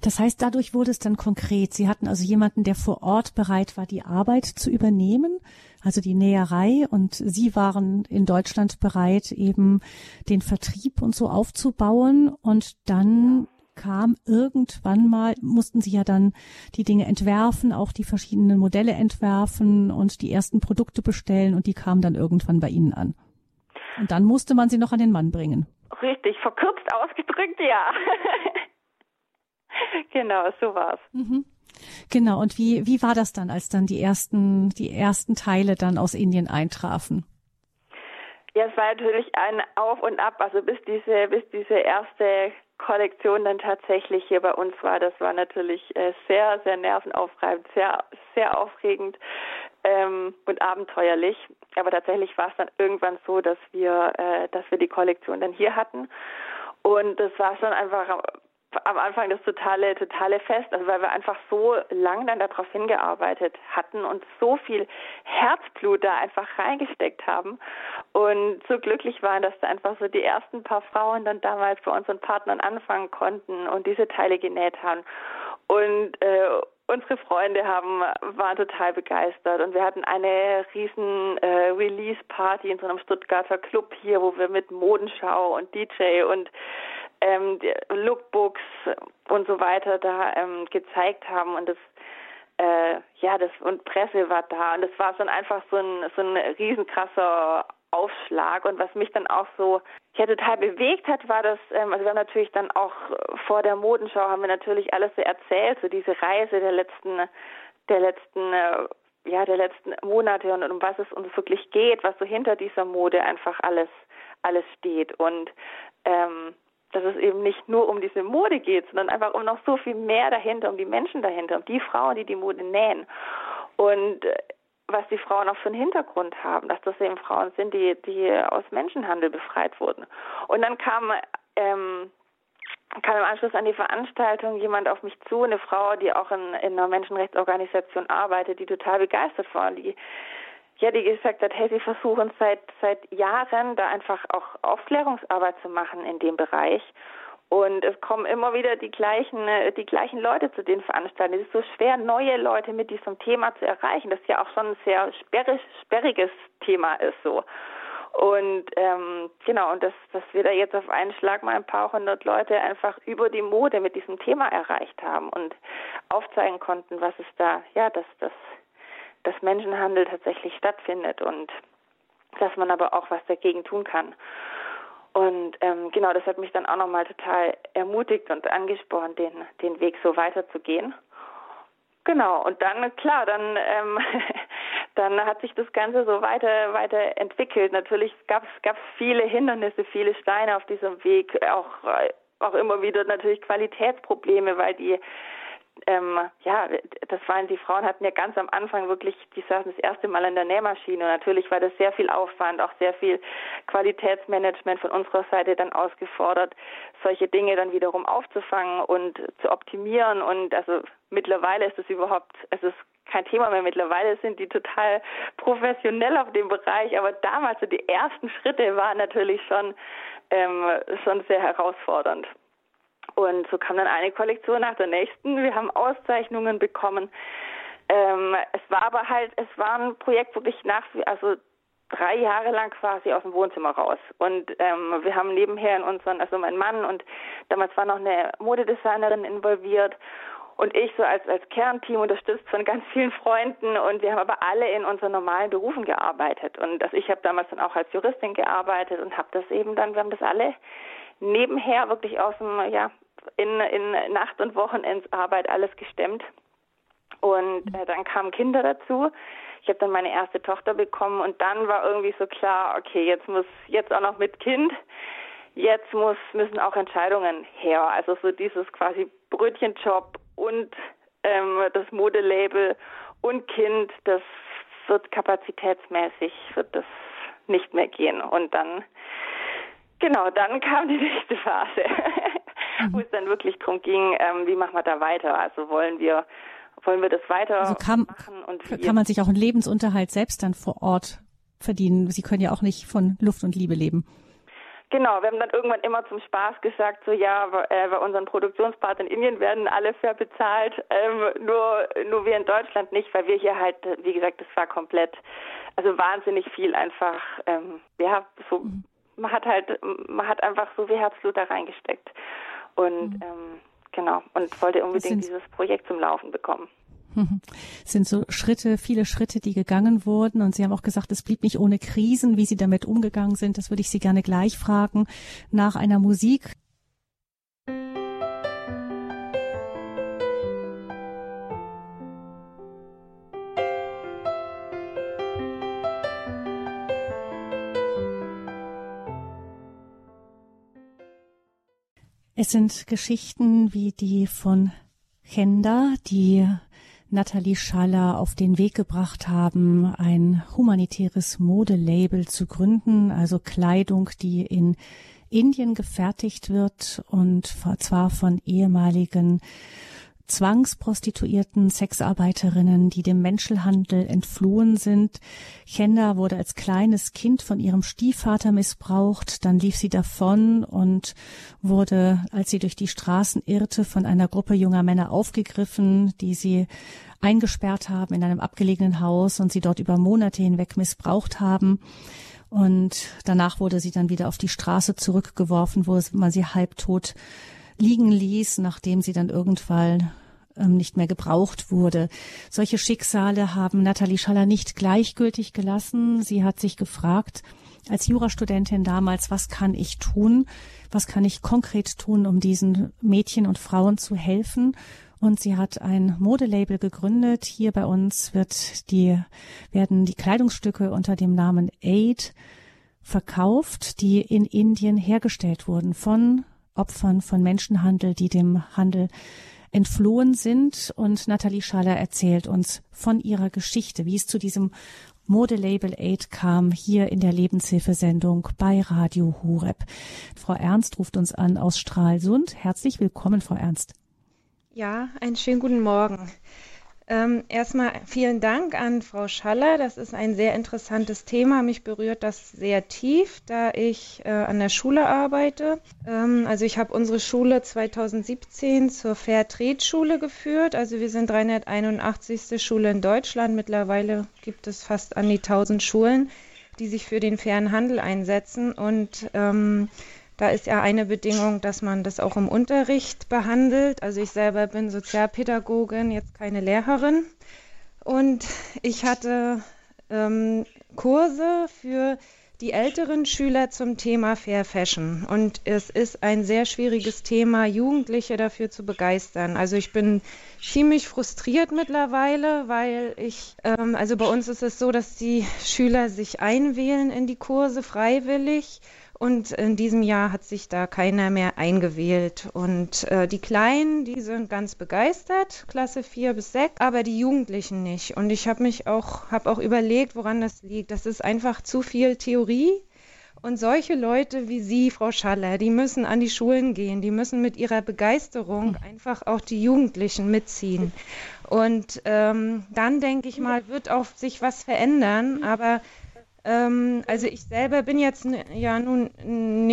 Das heißt, dadurch wurde es dann konkret. Sie hatten also jemanden, der vor Ort bereit war, die Arbeit zu übernehmen, also die Näherei, und Sie waren in Deutschland bereit, eben den Vertrieb und so aufzubauen. Und dann kam irgendwann mal, mussten Sie ja dann die Dinge entwerfen, auch die verschiedenen Modelle entwerfen und die ersten Produkte bestellen und die kamen dann irgendwann bei Ihnen an. Und dann musste man sie noch an den Mann bringen. Richtig, verkürzt ausgedrückt, ja. [laughs] [laughs] genau, so war's. Mhm. Genau, und wie, wie war das dann, als dann die ersten, die ersten Teile dann aus Indien eintrafen? Ja, es war natürlich ein Auf und Ab, also bis diese, bis diese erste Kollektion dann tatsächlich hier bei uns war, das war natürlich äh, sehr, sehr nervenaufreibend, sehr, sehr aufregend ähm, und abenteuerlich. Aber tatsächlich war es dann irgendwann so, dass wir, äh, dass wir die Kollektion dann hier hatten. Und das war schon einfach am Anfang das totale, totale Fest, also weil wir einfach so lang dann darauf hingearbeitet hatten und so viel Herzblut da einfach reingesteckt haben und so glücklich waren, dass da einfach so die ersten paar Frauen dann damals bei unseren Partnern anfangen konnten und diese Teile genäht haben. Und äh, unsere Freunde haben, waren total begeistert und wir hatten eine riesen äh, Release-Party in so einem Stuttgarter Club hier, wo wir mit Modenschau und DJ und ähm, Lookbooks und so weiter da ähm, gezeigt haben und das äh, ja das und Presse war da und es war schon einfach so ein so ein riesenkrasser Aufschlag und was mich dann auch so ja total bewegt hat, war das, ähm, also wir haben natürlich dann auch vor der Modenschau haben wir natürlich alles so erzählt, so diese Reise der letzten, der letzten, äh, ja, der letzten Monate und, und um was es uns wirklich geht, was so hinter dieser Mode einfach alles, alles steht und ähm, dass es eben nicht nur um diese Mode geht, sondern einfach um noch so viel mehr dahinter, um die Menschen dahinter, um die Frauen, die die Mode nähen. Und äh, was die Frauen auch für einen Hintergrund haben, dass das eben Frauen sind, die, die aus Menschenhandel befreit wurden. Und dann kam, ähm, kam im Anschluss an die Veranstaltung jemand auf mich zu, eine Frau, die auch in, in einer Menschenrechtsorganisation arbeitet, die total begeistert war, die ja, die gesagt hat, hey, sie versuchen seit seit Jahren da einfach auch Aufklärungsarbeit zu machen in dem Bereich und es kommen immer wieder die gleichen, äh, die gleichen Leute zu den Veranstaltungen. Es ist so schwer, neue Leute mit diesem Thema zu erreichen, das ja auch schon ein sehr sperrig, sperriges Thema ist so. Und ähm, genau, und dass, dass wir da jetzt auf einen Schlag mal ein paar hundert Leute einfach über die Mode mit diesem Thema erreicht haben und aufzeigen konnten, was es da, ja, dass das dass Menschenhandel tatsächlich stattfindet und dass man aber auch was dagegen tun kann. Und ähm, genau, das hat mich dann auch nochmal total ermutigt und angespornt, den, den Weg so weiterzugehen. Genau, und dann, klar, dann, ähm, [laughs] dann hat sich das Ganze so weiter, weiter entwickelt. Natürlich gab es viele Hindernisse, viele Steine auf diesem Weg, auch, auch immer wieder natürlich Qualitätsprobleme, weil die ähm, ja, das waren die Frauen hatten ja ganz am Anfang wirklich, die saßen das erste Mal in der Nähmaschine und natürlich war das sehr viel Aufwand, auch sehr viel Qualitätsmanagement von unserer Seite dann ausgefordert, solche Dinge dann wiederum aufzufangen und zu optimieren und also mittlerweile ist es überhaupt, es ist kein Thema mehr. Mittlerweile sind die total professionell auf dem Bereich, aber damals so die ersten Schritte waren natürlich schon ähm, schon sehr herausfordernd. Und so kam dann eine Kollektion nach der nächsten. Wir haben Auszeichnungen bekommen. Ähm, es war aber halt, es war ein Projekt wirklich nach, also drei Jahre lang quasi aus dem Wohnzimmer raus. Und ähm, wir haben nebenher in unseren, also mein Mann und damals war noch eine Modedesignerin involviert und ich so als, als Kernteam unterstützt von ganz vielen Freunden und wir haben aber alle in unseren normalen Berufen gearbeitet und also ich habe damals dann auch als Juristin gearbeitet und habe das eben dann, wir haben das alle nebenher wirklich aus dem, ja, in, in Nacht- und Wochenendsarbeit alles gestemmt. Und äh, dann kamen Kinder dazu. Ich habe dann meine erste Tochter bekommen und dann war irgendwie so klar, okay, jetzt muss jetzt auch noch mit Kind. Jetzt muss müssen auch Entscheidungen her. Also so dieses quasi Brötchenjob und ähm, das Modelabel und Kind, das wird kapazitätsmäßig wird das nicht mehr gehen. Und dann genau, dann kam die nächste Phase, [laughs] mhm. wo es dann wirklich darum ging, ähm, wie machen wir da weiter? Also wollen wir wollen wir das weiter also kann, machen und kann man sich auch einen Lebensunterhalt selbst dann vor Ort verdienen. Sie können ja auch nicht von Luft und Liebe leben. Genau, wir haben dann irgendwann immer zum Spaß gesagt, so ja, äh, bei unseren Produktionspartnern in Indien werden alle fair bezahlt, ähm, nur nur wir in Deutschland nicht, weil wir hier halt, wie gesagt, das war komplett, also wahnsinnig viel einfach, ähm, ja, so mhm. man hat halt, man hat einfach so viel Herzblut da reingesteckt und mhm. ähm, genau und wollte unbedingt dieses Projekt zum Laufen bekommen. Es [laughs] sind so Schritte, viele Schritte, die gegangen wurden. Und Sie haben auch gesagt, es blieb nicht ohne Krisen. Wie Sie damit umgegangen sind, das würde ich Sie gerne gleich fragen. Nach einer Musik. Es sind Geschichten wie die von Chenda, die Nathalie Schaller auf den Weg gebracht haben, ein humanitäres Modelabel zu gründen, also Kleidung, die in Indien gefertigt wird und zwar von ehemaligen Zwangsprostituierten, Sexarbeiterinnen, die dem Menschenhandel entflohen sind. Chenda wurde als kleines Kind von ihrem Stiefvater missbraucht, dann lief sie davon und wurde, als sie durch die Straßen irrte, von einer Gruppe junger Männer aufgegriffen, die sie eingesperrt haben in einem abgelegenen Haus und sie dort über Monate hinweg missbraucht haben. Und danach wurde sie dann wieder auf die Straße zurückgeworfen, wo man sie halbtot liegen ließ, nachdem sie dann irgendwann ähm, nicht mehr gebraucht wurde. Solche Schicksale haben Nathalie Schaller nicht gleichgültig gelassen. Sie hat sich gefragt, als Jurastudentin damals, was kann ich tun? Was kann ich konkret tun, um diesen Mädchen und Frauen zu helfen? Und sie hat ein Modelabel gegründet. Hier bei uns wird die, werden die Kleidungsstücke unter dem Namen Aid verkauft, die in Indien hergestellt wurden von Opfern von Menschenhandel, die dem Handel entflohen sind. Und Nathalie Schaller erzählt uns von ihrer Geschichte, wie es zu diesem Modelabel Aid kam, hier in der Lebenshilfesendung bei Radio Horeb. Frau Ernst ruft uns an aus Stralsund. Herzlich willkommen, Frau Ernst. Ja, einen schönen guten Morgen. Ähm, erstmal vielen Dank an Frau Schaller. Das ist ein sehr interessantes Thema. Mich berührt das sehr tief, da ich äh, an der Schule arbeite. Ähm, also ich habe unsere Schule 2017 zur Fairtrade-Schule geführt. Also wir sind 381. Schule in Deutschland. Mittlerweile gibt es fast an die 1000 Schulen, die sich für den fairen Handel einsetzen. Und ähm, da ist ja eine Bedingung, dass man das auch im Unterricht behandelt. Also ich selber bin Sozialpädagogin, jetzt keine Lehrerin. Und ich hatte ähm, Kurse für die älteren Schüler zum Thema Fair Fashion. Und es ist ein sehr schwieriges Thema, Jugendliche dafür zu begeistern. Also ich bin ziemlich frustriert mittlerweile, weil ich, ähm, also bei uns ist es so, dass die Schüler sich einwählen in die Kurse freiwillig und in diesem Jahr hat sich da keiner mehr eingewählt. Und äh, die Kleinen, die sind ganz begeistert, Klasse 4 bis 6, aber die Jugendlichen nicht. Und ich habe mich auch, habe auch überlegt, woran das liegt. Das ist einfach zu viel Theorie. Und solche Leute wie Sie, Frau Schaller, die müssen an die Schulen gehen, die müssen mit ihrer Begeisterung einfach auch die Jugendlichen mitziehen. Und ähm, dann denke ich mal, wird auch sich was verändern. Aber ähm, also ich selber bin jetzt ja nun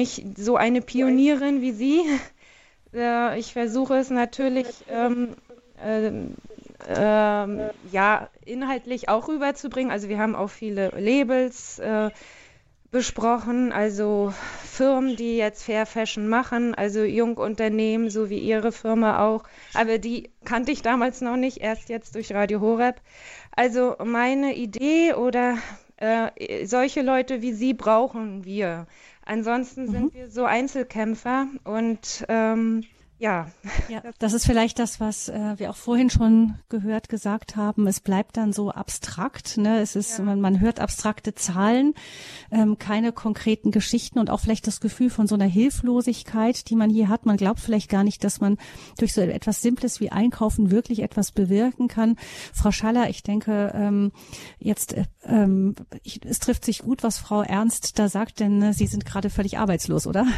nicht so eine Pionierin wie Sie. Äh, ich versuche es natürlich ähm, äh, ähm, ja, inhaltlich auch rüberzubringen. Also wir haben auch viele Labels äh, besprochen, also Firmen, die jetzt Fair Fashion machen, also Jungunternehmen, so wie Ihre Firma auch. Aber die kannte ich damals noch nicht, erst jetzt durch Radio Horeb. Also meine Idee oder äh, solche Leute wie Sie brauchen wir. Ansonsten mhm. sind wir so Einzelkämpfer und ähm, ja. ja, das ist vielleicht das, was äh, wir auch vorhin schon gehört, gesagt haben. Es bleibt dann so abstrakt. Ne? Es ist, ja. man, man hört abstrakte Zahlen, ähm, keine konkreten Geschichten und auch vielleicht das Gefühl von so einer Hilflosigkeit, die man hier hat. Man glaubt vielleicht gar nicht, dass man durch so etwas Simples wie Einkaufen wirklich etwas bewirken kann. Frau Schaller, ich denke, ähm, jetzt äh, ähm, ich, es trifft sich gut, was Frau Ernst da sagt, denn äh, Sie sind gerade völlig arbeitslos, oder? [laughs]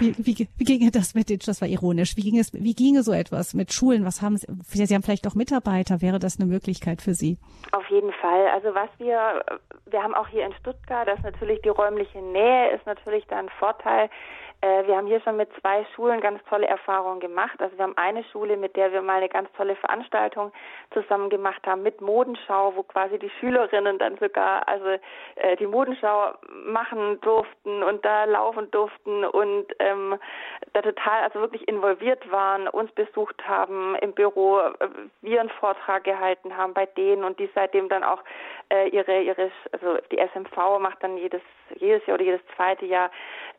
Wie, wie, wie ginge das mit den, das war ironisch, wie ging es, wie ginge so etwas mit Schulen? Was haben Sie, Sie haben vielleicht auch Mitarbeiter, wäre das eine Möglichkeit für Sie? Auf jeden Fall. Also was wir, wir haben auch hier in Stuttgart, das ist natürlich die räumliche Nähe, ist natürlich da ein Vorteil. Äh, wir haben hier schon mit zwei Schulen ganz tolle Erfahrungen gemacht. Also wir haben eine Schule, mit der wir mal eine ganz tolle Veranstaltung zusammen gemacht haben mit Modenschau, wo quasi die Schülerinnen dann sogar also äh, die Modenschau machen durften und da laufen durften und ähm, da total also wirklich involviert waren, uns besucht haben im Büro, äh, wir einen Vortrag gehalten haben bei denen und die seitdem dann auch äh, ihre ihre also die SMV macht dann jedes jedes Jahr oder jedes zweite Jahr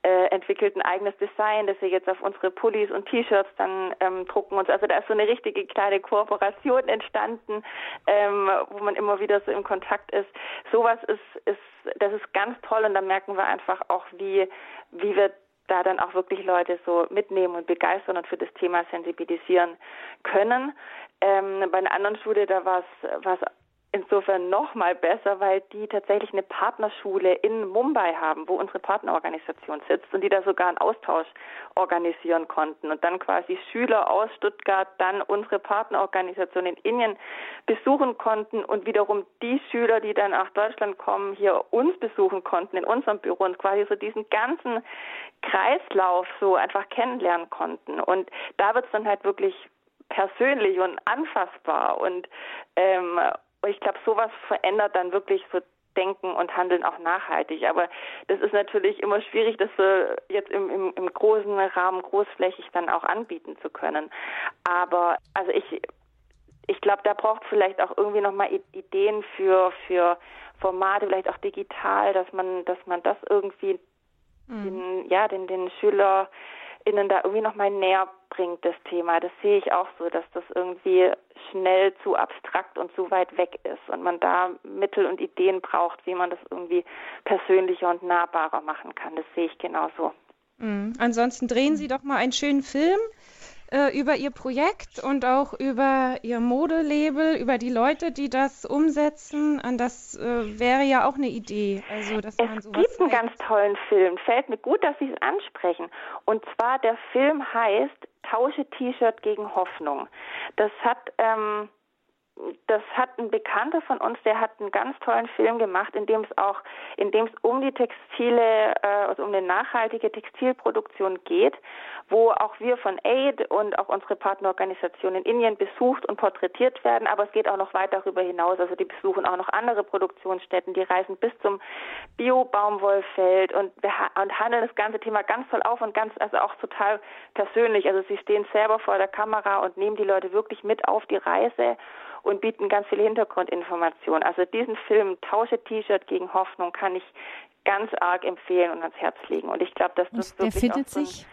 äh, entwickelt ein eigenes Design, das wir jetzt auf unsere Pullis und T-Shirts dann ähm, drucken und also da ist so eine richtige kleine Kooperation entstanden, ähm, wo man immer wieder so im Kontakt ist. Sowas ist ist das ist ganz toll und da merken wir einfach auch wie wie wir da dann auch wirklich Leute so mitnehmen und begeistern und für das Thema sensibilisieren können. Ähm, bei einer anderen Schule, da war es insofern noch mal besser, weil die tatsächlich eine Partnerschule in Mumbai haben, wo unsere Partnerorganisation sitzt und die da sogar einen Austausch organisieren konnten und dann quasi Schüler aus Stuttgart dann unsere Partnerorganisation in Indien besuchen konnten und wiederum die Schüler, die dann nach Deutschland kommen, hier uns besuchen konnten in unserem Büro und quasi so diesen ganzen Kreislauf so einfach kennenlernen konnten. Und da wird es dann halt wirklich persönlich und anfassbar und ähm, ich glaube, sowas verändert dann wirklich so Denken und Handeln auch nachhaltig. Aber das ist natürlich immer schwierig, das so jetzt im, im, im großen Rahmen großflächig dann auch anbieten zu können. Aber also ich ich glaube, da braucht vielleicht auch irgendwie nochmal Ideen für für Formate, vielleicht auch digital, dass man dass man das irgendwie mhm. den, ja den den Schüler Ihnen da irgendwie nochmal näher bringt, das Thema. Das sehe ich auch so, dass das irgendwie schnell zu abstrakt und zu weit weg ist und man da Mittel und Ideen braucht, wie man das irgendwie persönlicher und nahbarer machen kann. Das sehe ich genauso. Mhm. Ansonsten drehen Sie doch mal einen schönen Film äh, über Ihr Projekt und auch über Ihr Modelabel, über die Leute, die das umsetzen. Und das äh, wäre ja auch eine Idee. Also, dass es man sowas gibt einen ganz tollen Film. Fällt mir gut, dass Sie es ansprechen. Und zwar der Film heißt Tausche T-Shirt gegen Hoffnung. Das hat ähm, das hat ein Bekannter von uns, der hat einen ganz tollen Film gemacht, in dem es auch, in dem es um die Textile, äh, also um eine nachhaltige Textilproduktion geht, wo auch wir von AID und auch unsere Partnerorganisation in Indien besucht und porträtiert werden, aber es geht auch noch weit darüber hinaus. Also die besuchen auch noch andere Produktionsstätten, die reisen bis zum Bio-Baumwollfeld und, und handeln das ganze Thema ganz toll auf und ganz, also auch total persönlich. Also sie stehen selber vor der Kamera und nehmen die Leute wirklich mit auf die Reise und bieten ganz viel Hintergrundinformationen. Also diesen Film Tausche T-Shirt gegen Hoffnung kann ich ganz arg empfehlen und ans Herz legen. Und ich glaube, dass das und wirklich der findet so sich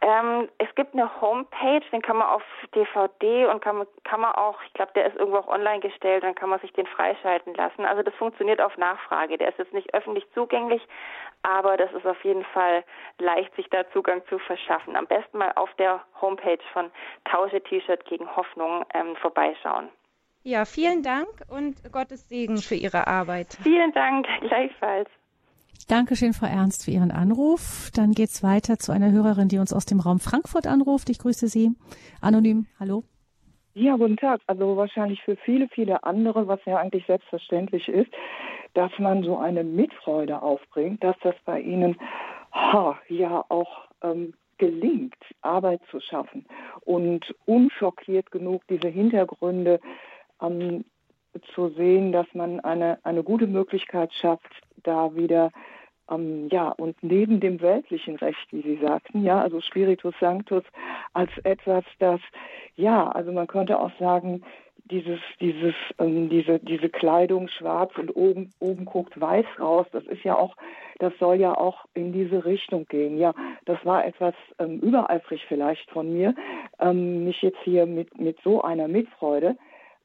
ähm, es gibt eine Homepage, den kann man auf DVD und kann, kann man auch, ich glaube, der ist irgendwo auch online gestellt, dann kann man sich den freischalten lassen. Also das funktioniert auf Nachfrage. Der ist jetzt nicht öffentlich zugänglich, aber das ist auf jeden Fall leicht, sich da Zugang zu verschaffen. Am besten mal auf der Homepage von Tausche T-Shirt gegen Hoffnung ähm, vorbeischauen. Ja, vielen Dank und Gottes Segen für Ihre Arbeit. Vielen Dank, gleichfalls. Dankeschön, Frau Ernst, für Ihren Anruf. Dann geht's weiter zu einer Hörerin, die uns aus dem Raum Frankfurt anruft. Ich grüße Sie. Anonym, hallo. Ja, guten Tag. Also wahrscheinlich für viele, viele andere, was ja eigentlich selbstverständlich ist, dass man so eine Mitfreude aufbringt, dass das bei Ihnen ha, ja auch ähm, gelingt, Arbeit zu schaffen und unschockiert genug diese Hintergründe ähm, zu sehen, dass man eine, eine gute Möglichkeit schafft, da wieder ähm, ja, und neben dem weltlichen Recht, wie Sie sagten, ja, also Spiritus Sanctus als etwas, das, ja, also man könnte auch sagen, dieses, dieses, ähm, diese, diese Kleidung schwarz und oben, oben guckt weiß raus, das ist ja auch, das soll ja auch in diese Richtung gehen. Ja, das war etwas ähm, übereifrig vielleicht von mir, ähm, mich jetzt hier mit, mit so einer Mitfreude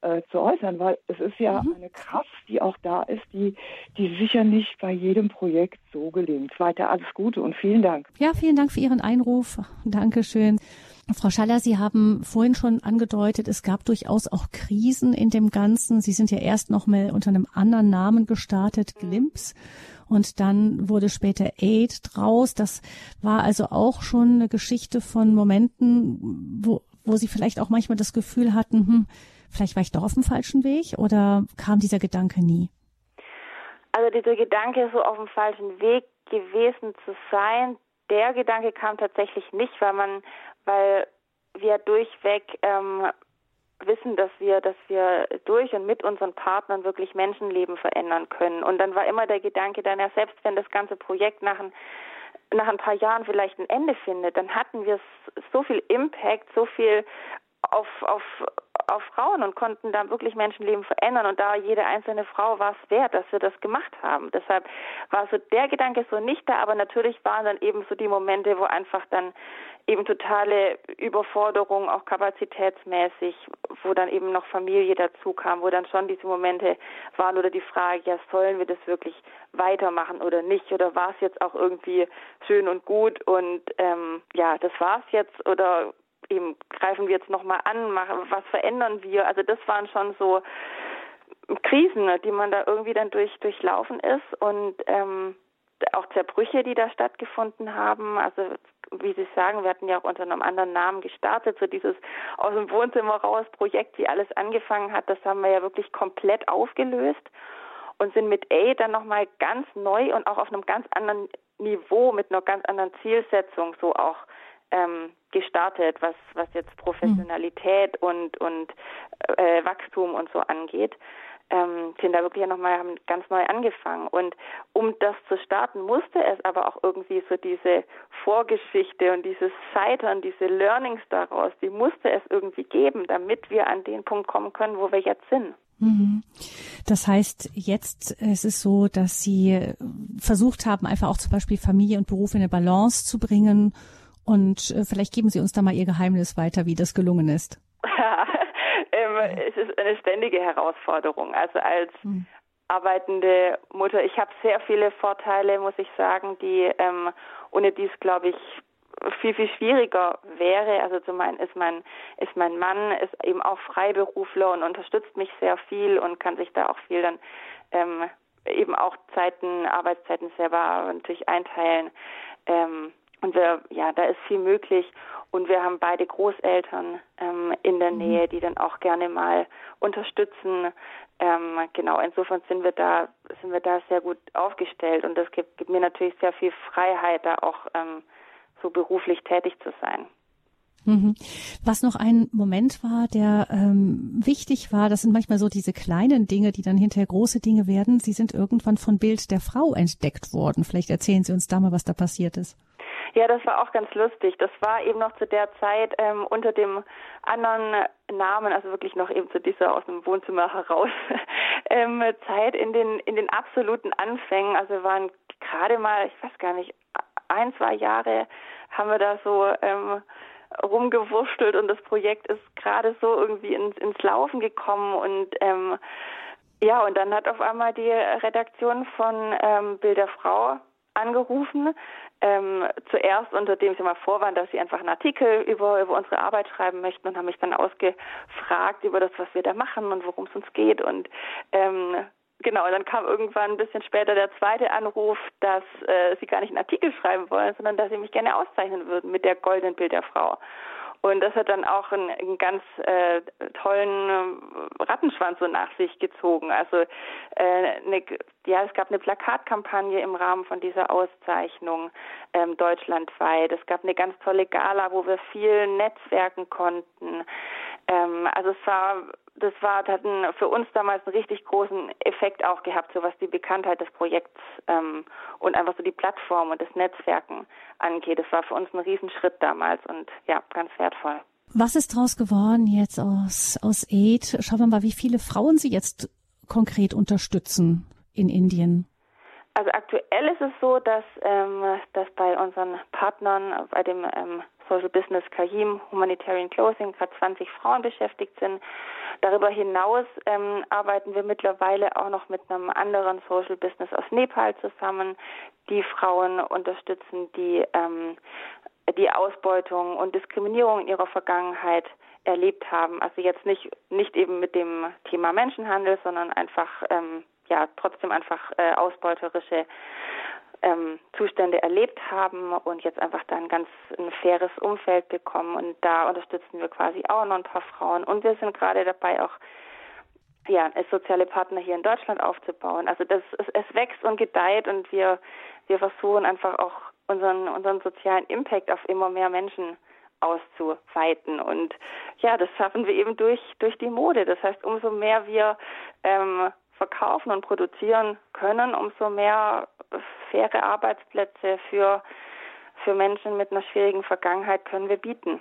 äh, zu äußern, weil es ist ja mhm. eine Kraft, die auch da ist, die, die sicher nicht bei jedem Projekt so gelingt. Weiter alles Gute und vielen Dank. Ja, vielen Dank für Ihren Einruf. Dankeschön. Frau Schaller, Sie haben vorhin schon angedeutet, es gab durchaus auch Krisen in dem Ganzen. Sie sind ja erst noch mal unter einem anderen Namen gestartet, Glimps. Und dann wurde später Aid draus. Das war also auch schon eine Geschichte von Momenten, wo, wo Sie vielleicht auch manchmal das Gefühl hatten, hm, vielleicht war ich doch auf dem falschen Weg oder kam dieser Gedanke nie? Also dieser Gedanke, so auf dem falschen Weg gewesen zu sein, der Gedanke kam tatsächlich nicht, weil man, weil wir durchweg ähm, wissen, dass wir, dass wir durch und mit unseren Partnern wirklich Menschenleben verändern können. Und dann war immer der Gedanke, dann ja selbst wenn das ganze Projekt nach ein, nach ein paar Jahren vielleicht ein Ende findet, dann hatten wir so viel Impact, so viel auf, auf, auf Frauen und konnten da wirklich Menschenleben verändern. Und da jede einzelne Frau war es wert, dass wir das gemacht haben. Deshalb war so der Gedanke so nicht da, aber natürlich waren dann eben so die Momente, wo einfach dann eben totale Überforderung, auch kapazitätsmäßig, wo dann eben noch Familie dazu kam, wo dann schon diese Momente waren oder die Frage, ja, sollen wir das wirklich weitermachen oder nicht? Oder war es jetzt auch irgendwie schön und gut und ähm, ja, das war's jetzt oder eben greifen wir jetzt nochmal an, machen, was verändern wir? Also das waren schon so Krisen, die man da irgendwie dann durch durchlaufen ist und ähm, auch Zerbrüche, die da stattgefunden haben. Also wie Sie sagen, wir hatten ja auch unter einem anderen Namen gestartet, so dieses aus dem Wohnzimmer raus Projekt, wie alles angefangen hat, das haben wir ja wirklich komplett aufgelöst und sind mit A dann nochmal ganz neu und auch auf einem ganz anderen Niveau, mit einer ganz anderen Zielsetzung so auch ähm, gestartet, was, was jetzt Professionalität mhm. und, und äh, Wachstum und so angeht. Ähm, sind da wirklich nochmal ganz neu angefangen. Und um das zu starten, musste es aber auch irgendwie so diese Vorgeschichte und dieses Scheitern, diese Learnings daraus, die musste es irgendwie geben, damit wir an den Punkt kommen können, wo wir jetzt sind. Mhm. Das heißt, jetzt ist es so, dass Sie versucht haben, einfach auch zum Beispiel Familie und Beruf in eine Balance zu bringen und äh, vielleicht geben Sie uns da mal Ihr Geheimnis weiter, wie das gelungen ist. [laughs] ähm, es ist eine ständige Herausforderung. Also als hm. arbeitende Mutter, ich habe sehr viele Vorteile, muss ich sagen, die ähm, ohne dies, glaube ich, viel, viel schwieriger wäre. Also zum einen ist mein, ist mein Mann, ist eben auch Freiberufler und unterstützt mich sehr viel und kann sich da auch viel dann ähm, eben auch Zeiten, Arbeitszeiten selber natürlich einteilen. Ähm, und wir, ja, da ist viel möglich. Und wir haben beide Großeltern ähm, in der mhm. Nähe, die dann auch gerne mal unterstützen. Ähm, genau, insofern sind wir da, sind wir da sehr gut aufgestellt. Und das gibt, gibt mir natürlich sehr viel Freiheit, da auch ähm, so beruflich tätig zu sein. Mhm. Was noch ein Moment war, der ähm, wichtig war, das sind manchmal so diese kleinen Dinge, die dann hinterher große Dinge werden. Sie sind irgendwann von Bild der Frau entdeckt worden. Vielleicht erzählen Sie uns da mal, was da passiert ist. Ja, das war auch ganz lustig. Das war eben noch zu der Zeit ähm, unter dem anderen Namen, also wirklich noch eben zu dieser aus dem Wohnzimmer heraus [laughs] ähm, Zeit in den in den absoluten Anfängen. Also wir waren gerade mal, ich weiß gar nicht, ein zwei Jahre haben wir da so ähm, rumgewurschtelt und das Projekt ist gerade so irgendwie ins, ins Laufen gekommen und ähm, ja, und dann hat auf einmal die Redaktion von ähm, Bilder Frau angerufen, ähm, zuerst unter dem sie mal vorwand, dass sie einfach einen Artikel über, über unsere Arbeit schreiben möchten und haben mich dann ausgefragt über das, was wir da machen und worum es uns geht. Und ähm, genau, dann kam irgendwann ein bisschen später der zweite Anruf, dass äh, sie gar nicht einen Artikel schreiben wollen, sondern dass sie mich gerne auszeichnen würden mit der goldenen Bild der Frau. Und das hat dann auch einen, einen ganz äh, tollen äh, Rattenschwanz so nach sich gezogen. Also äh, eine, ja, es gab eine Plakatkampagne im Rahmen von dieser Auszeichnung ähm, deutschlandweit. Es gab eine ganz tolle Gala, wo wir viel netzwerken konnten. Ähm, also es war das war, das hat einen, für uns damals einen richtig großen Effekt auch gehabt, so was die Bekanntheit des Projekts ähm, und einfach so die Plattform und das Netzwerken angeht. Das war für uns ein Riesenschritt damals und ja, ganz wertvoll. Was ist daraus geworden jetzt aus, aus Aid? Schauen wir mal, wie viele Frauen Sie jetzt konkret unterstützen in Indien. Also aktuell ist es so, dass, ähm, dass bei unseren Partnern, bei dem ähm, Social Business Kahim Humanitarian Closing gerade 20 Frauen beschäftigt sind. Darüber hinaus ähm, arbeiten wir mittlerweile auch noch mit einem anderen Social Business aus Nepal zusammen, die Frauen unterstützen, die ähm, die Ausbeutung und Diskriminierung in ihrer Vergangenheit erlebt haben. Also jetzt nicht nicht eben mit dem Thema Menschenhandel, sondern einfach ähm, ja trotzdem einfach äh, ausbeuterische ähm, Zustände erlebt haben und jetzt einfach da ein ganz ein faires Umfeld bekommen. Und da unterstützen wir quasi auch noch ein paar Frauen. Und wir sind gerade dabei, auch ja, als soziale Partner hier in Deutschland aufzubauen. Also das es, es wächst und gedeiht und wir wir versuchen einfach auch unseren unseren sozialen Impact auf immer mehr Menschen auszuweiten. Und ja, das schaffen wir eben durch durch die Mode. Das heißt, umso mehr wir ähm, verkaufen und produzieren können, umso mehr faire Arbeitsplätze für, für Menschen mit einer schwierigen Vergangenheit können wir bieten.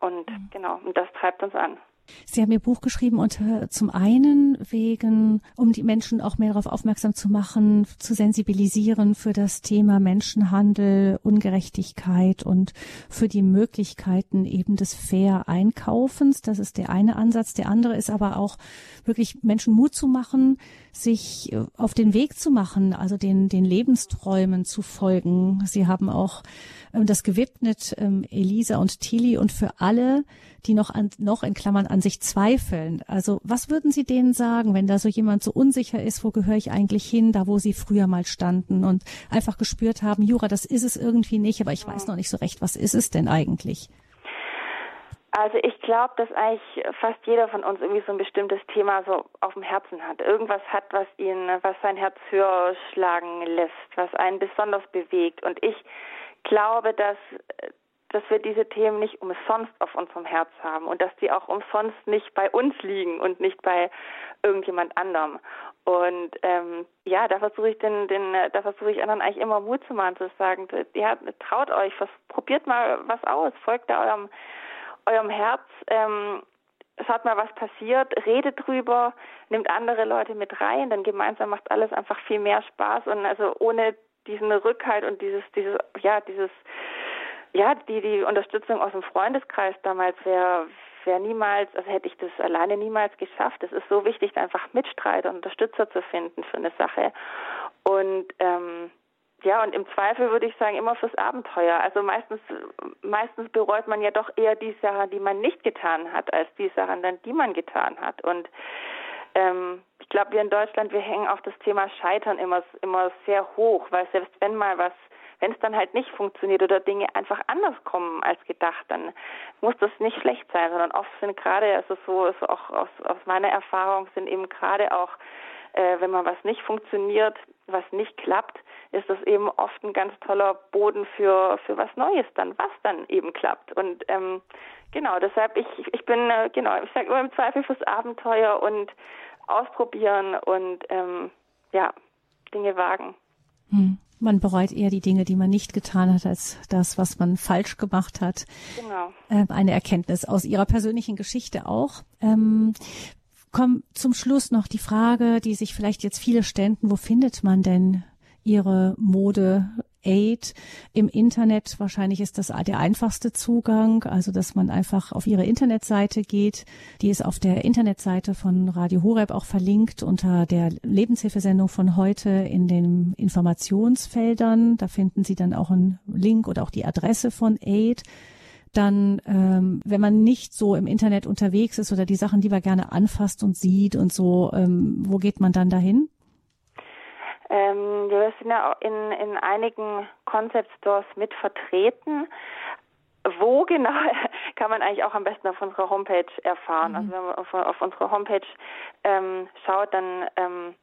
Und mhm. genau, und das treibt uns an. Sie haben Ihr Buch geschrieben unter zum einen wegen, um die Menschen auch mehr darauf aufmerksam zu machen, zu sensibilisieren für das Thema Menschenhandel, Ungerechtigkeit und für die Möglichkeiten eben des fair Einkaufens. Das ist der eine Ansatz. Der andere ist aber auch wirklich Menschen Mut zu machen, sich äh, auf den Weg zu machen, also den, den Lebensträumen zu folgen. Sie haben auch ähm, das gewidmet, ähm, Elisa und Tilly und für alle, die noch an, noch in Klammern an sich zweifeln. Also was würden Sie denen sagen, wenn da so jemand so unsicher ist, wo gehöre ich eigentlich hin, da wo Sie früher mal standen und einfach gespürt haben, Jura, das ist es irgendwie nicht, aber ich weiß noch nicht so recht, was ist es denn eigentlich? Also ich glaube, dass eigentlich fast jeder von uns irgendwie so ein bestimmtes Thema so auf dem Herzen hat. Irgendwas hat, was ihn, was sein Herz höher schlagen lässt, was einen besonders bewegt. Und ich glaube, dass dass wir diese Themen nicht umsonst auf unserem Herz haben und dass die auch umsonst nicht bei uns liegen und nicht bei irgendjemand anderem. Und ähm, ja, da versuche ich den, den, da versuche ich anderen eigentlich immer Mut zu machen, zu sagen, ja, traut euch, was, probiert mal was aus, folgt da eurem, eurem Herz, ähm, schaut mal, was passiert, redet drüber, nimmt andere Leute mit rein, denn gemeinsam macht alles einfach viel mehr Spaß und also ohne diesen Rückhalt und dieses, dieses, ja, dieses ja, die, die Unterstützung aus dem Freundeskreis damals wäre wäre niemals, also hätte ich das alleine niemals geschafft. Es ist so wichtig, einfach Mitstreiter und Unterstützer zu finden für eine Sache. Und ähm, ja, und im Zweifel würde ich sagen, immer fürs Abenteuer. Also meistens, meistens bereut man ja doch eher die Sachen, die man nicht getan hat, als die Sachen dann, die man getan hat. Und ähm, ich glaube, wir in Deutschland, wir hängen auch das Thema Scheitern immer, immer sehr hoch, weil selbst wenn mal was wenn es dann halt nicht funktioniert oder Dinge einfach anders kommen als gedacht, dann muss das nicht schlecht sein, sondern oft sind gerade, also so, so auch aus, aus meiner Erfahrung sind eben gerade auch, äh, wenn man was nicht funktioniert, was nicht klappt, ist das eben oft ein ganz toller Boden für, für was Neues dann, was dann eben klappt. Und ähm, genau, deshalb ich, ich bin, äh, genau, ich sage immer im Zweifel fürs Abenteuer und ausprobieren und ähm, ja, Dinge wagen. Hm. Man bereut eher die Dinge, die man nicht getan hat, als das, was man falsch gemacht hat. Genau. Ähm, eine Erkenntnis aus Ihrer persönlichen Geschichte auch. Ähm, komm zum Schluss noch die Frage, die sich vielleicht jetzt viele ständen, wo findet man denn Ihre Mode Aid im Internet. Wahrscheinlich ist das der einfachste Zugang, also dass man einfach auf ihre Internetseite geht. Die ist auf der Internetseite von Radio Horeb auch verlinkt unter der Lebenshilfesendung von heute in den Informationsfeldern. Da finden Sie dann auch einen Link oder auch die Adresse von Aid dann, ähm, wenn man nicht so im Internet unterwegs ist oder die Sachen lieber gerne anfasst und sieht und so, ähm, wo geht man dann dahin? Ähm, wir sind ja in, in einigen Concept Stores mit vertreten. Wo genau, [laughs] kann man eigentlich auch am besten auf unserer Homepage erfahren. Also mhm. Also wenn man auf, auf unsere Homepage ähm, schaut, dann ähm,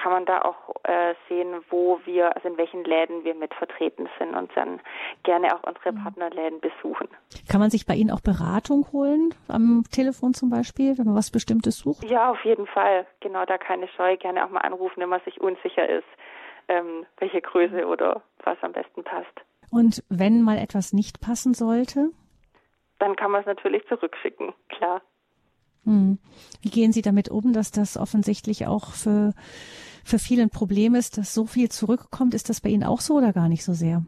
kann man da auch äh, sehen, wo wir, also in welchen Läden wir mit vertreten sind und dann gerne auch unsere mhm. Partnerläden besuchen. Kann man sich bei Ihnen auch Beratung holen, am Telefon zum Beispiel, wenn man was Bestimmtes sucht? Ja, auf jeden Fall. Genau, da keine Scheu, gerne auch mal anrufen, wenn man sich unsicher ist, ähm, welche Größe oder was am besten passt. Und wenn mal etwas nicht passen sollte? Dann kann man es natürlich zurückschicken, klar. Hm. Wie gehen Sie damit um, dass das offensichtlich auch für für viele ein Problem ist, dass so viel zurückkommt. Ist das bei Ihnen auch so oder gar nicht so sehr?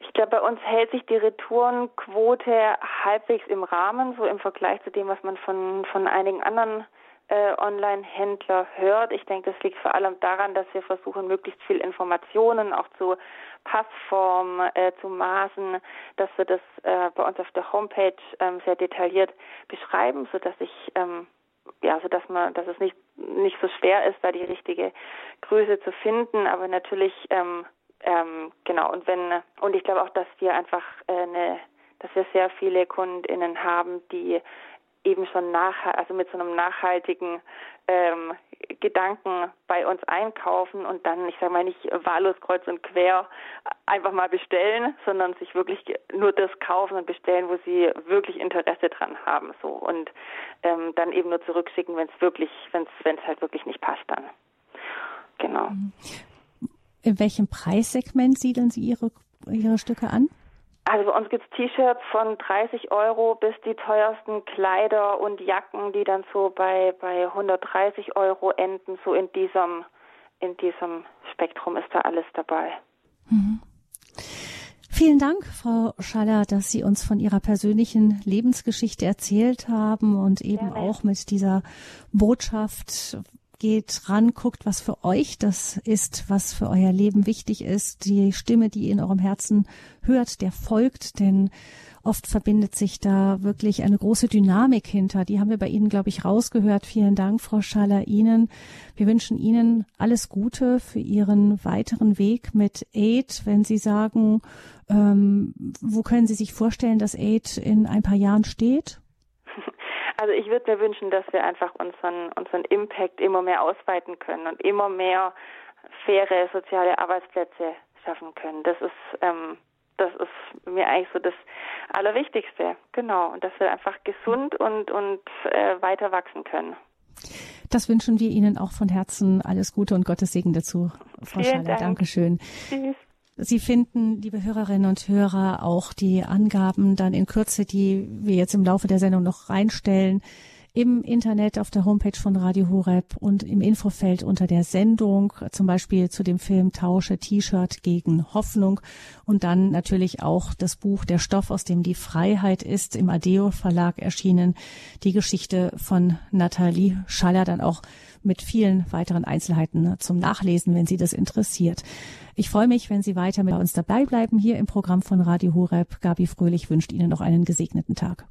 Ich glaube, bei uns hält sich die Retourenquote halbwegs im Rahmen, so im Vergleich zu dem, was man von, von einigen anderen äh, Online-Händler hört. Ich denke, das liegt vor allem daran, dass wir versuchen, möglichst viel Informationen auch zu Passform, äh, zu Maßen, dass wir das äh, bei uns auf der Homepage ähm, sehr detailliert beschreiben, sodass ich ähm, ja, so man, dass es nicht nicht so schwer ist, da die richtige Größe zu finden. Aber natürlich, ähm, ähm, genau. Und wenn und ich glaube auch, dass wir einfach äh, eine, dass wir sehr viele KundInnen haben, die eben schon nach, also mit so einem nachhaltigen ähm, Gedanken bei uns einkaufen und dann, ich sage mal nicht wahllos kreuz und quer einfach mal bestellen, sondern sich wirklich nur das kaufen und bestellen, wo sie wirklich Interesse dran haben, so und ähm, dann eben nur zurückschicken, wenn es wirklich, wenn es halt wirklich nicht passt dann. Genau. In welchem Preissegment siedeln Sie Ihre Ihre Stücke an? Also bei uns gibt es T-Shirts von 30 Euro bis die teuersten Kleider und Jacken, die dann so bei, bei 130 Euro enden. So in diesem, in diesem Spektrum ist da alles dabei. Mhm. Vielen Dank, Frau Schaller, dass Sie uns von Ihrer persönlichen Lebensgeschichte erzählt haben und eben Gerne. auch mit dieser Botschaft geht ran, guckt, was für euch das ist, was für euer Leben wichtig ist. Die Stimme, die ihr in eurem Herzen hört, der folgt, denn oft verbindet sich da wirklich eine große Dynamik hinter. Die haben wir bei Ihnen, glaube ich, rausgehört. Vielen Dank, Frau Schaller, Ihnen. Wir wünschen Ihnen alles Gute für Ihren weiteren Weg mit Aid. Wenn Sie sagen, ähm, wo können Sie sich vorstellen, dass Aid in ein paar Jahren steht? Also ich würde mir wünschen, dass wir einfach unseren, unseren Impact immer mehr ausweiten können und immer mehr faire soziale Arbeitsplätze schaffen können. Das ist, ähm, das ist mir eigentlich so das Allerwichtigste. Genau. Und dass wir einfach gesund und, und äh, weiter wachsen können. Das wünschen wir Ihnen auch von Herzen. Alles Gute und Gottes Segen dazu, Frau Vielen Schaller. Dank. Dankeschön. Tschüss. Sie finden, liebe Hörerinnen und Hörer, auch die Angaben dann in Kürze, die wir jetzt im Laufe der Sendung noch reinstellen, im Internet auf der Homepage von Radio Horeb und im Infofeld unter der Sendung, zum Beispiel zu dem Film Tausche T-Shirt gegen Hoffnung und dann natürlich auch das Buch Der Stoff, aus dem die Freiheit ist, im Adeo Verlag erschienen, die Geschichte von Nathalie Schaller, dann auch mit vielen weiteren Einzelheiten zum Nachlesen, wenn Sie das interessiert. Ich freue mich, wenn Sie weiter mit uns dabei bleiben hier im Programm von Radio Horeb. Gabi Fröhlich wünscht Ihnen noch einen gesegneten Tag.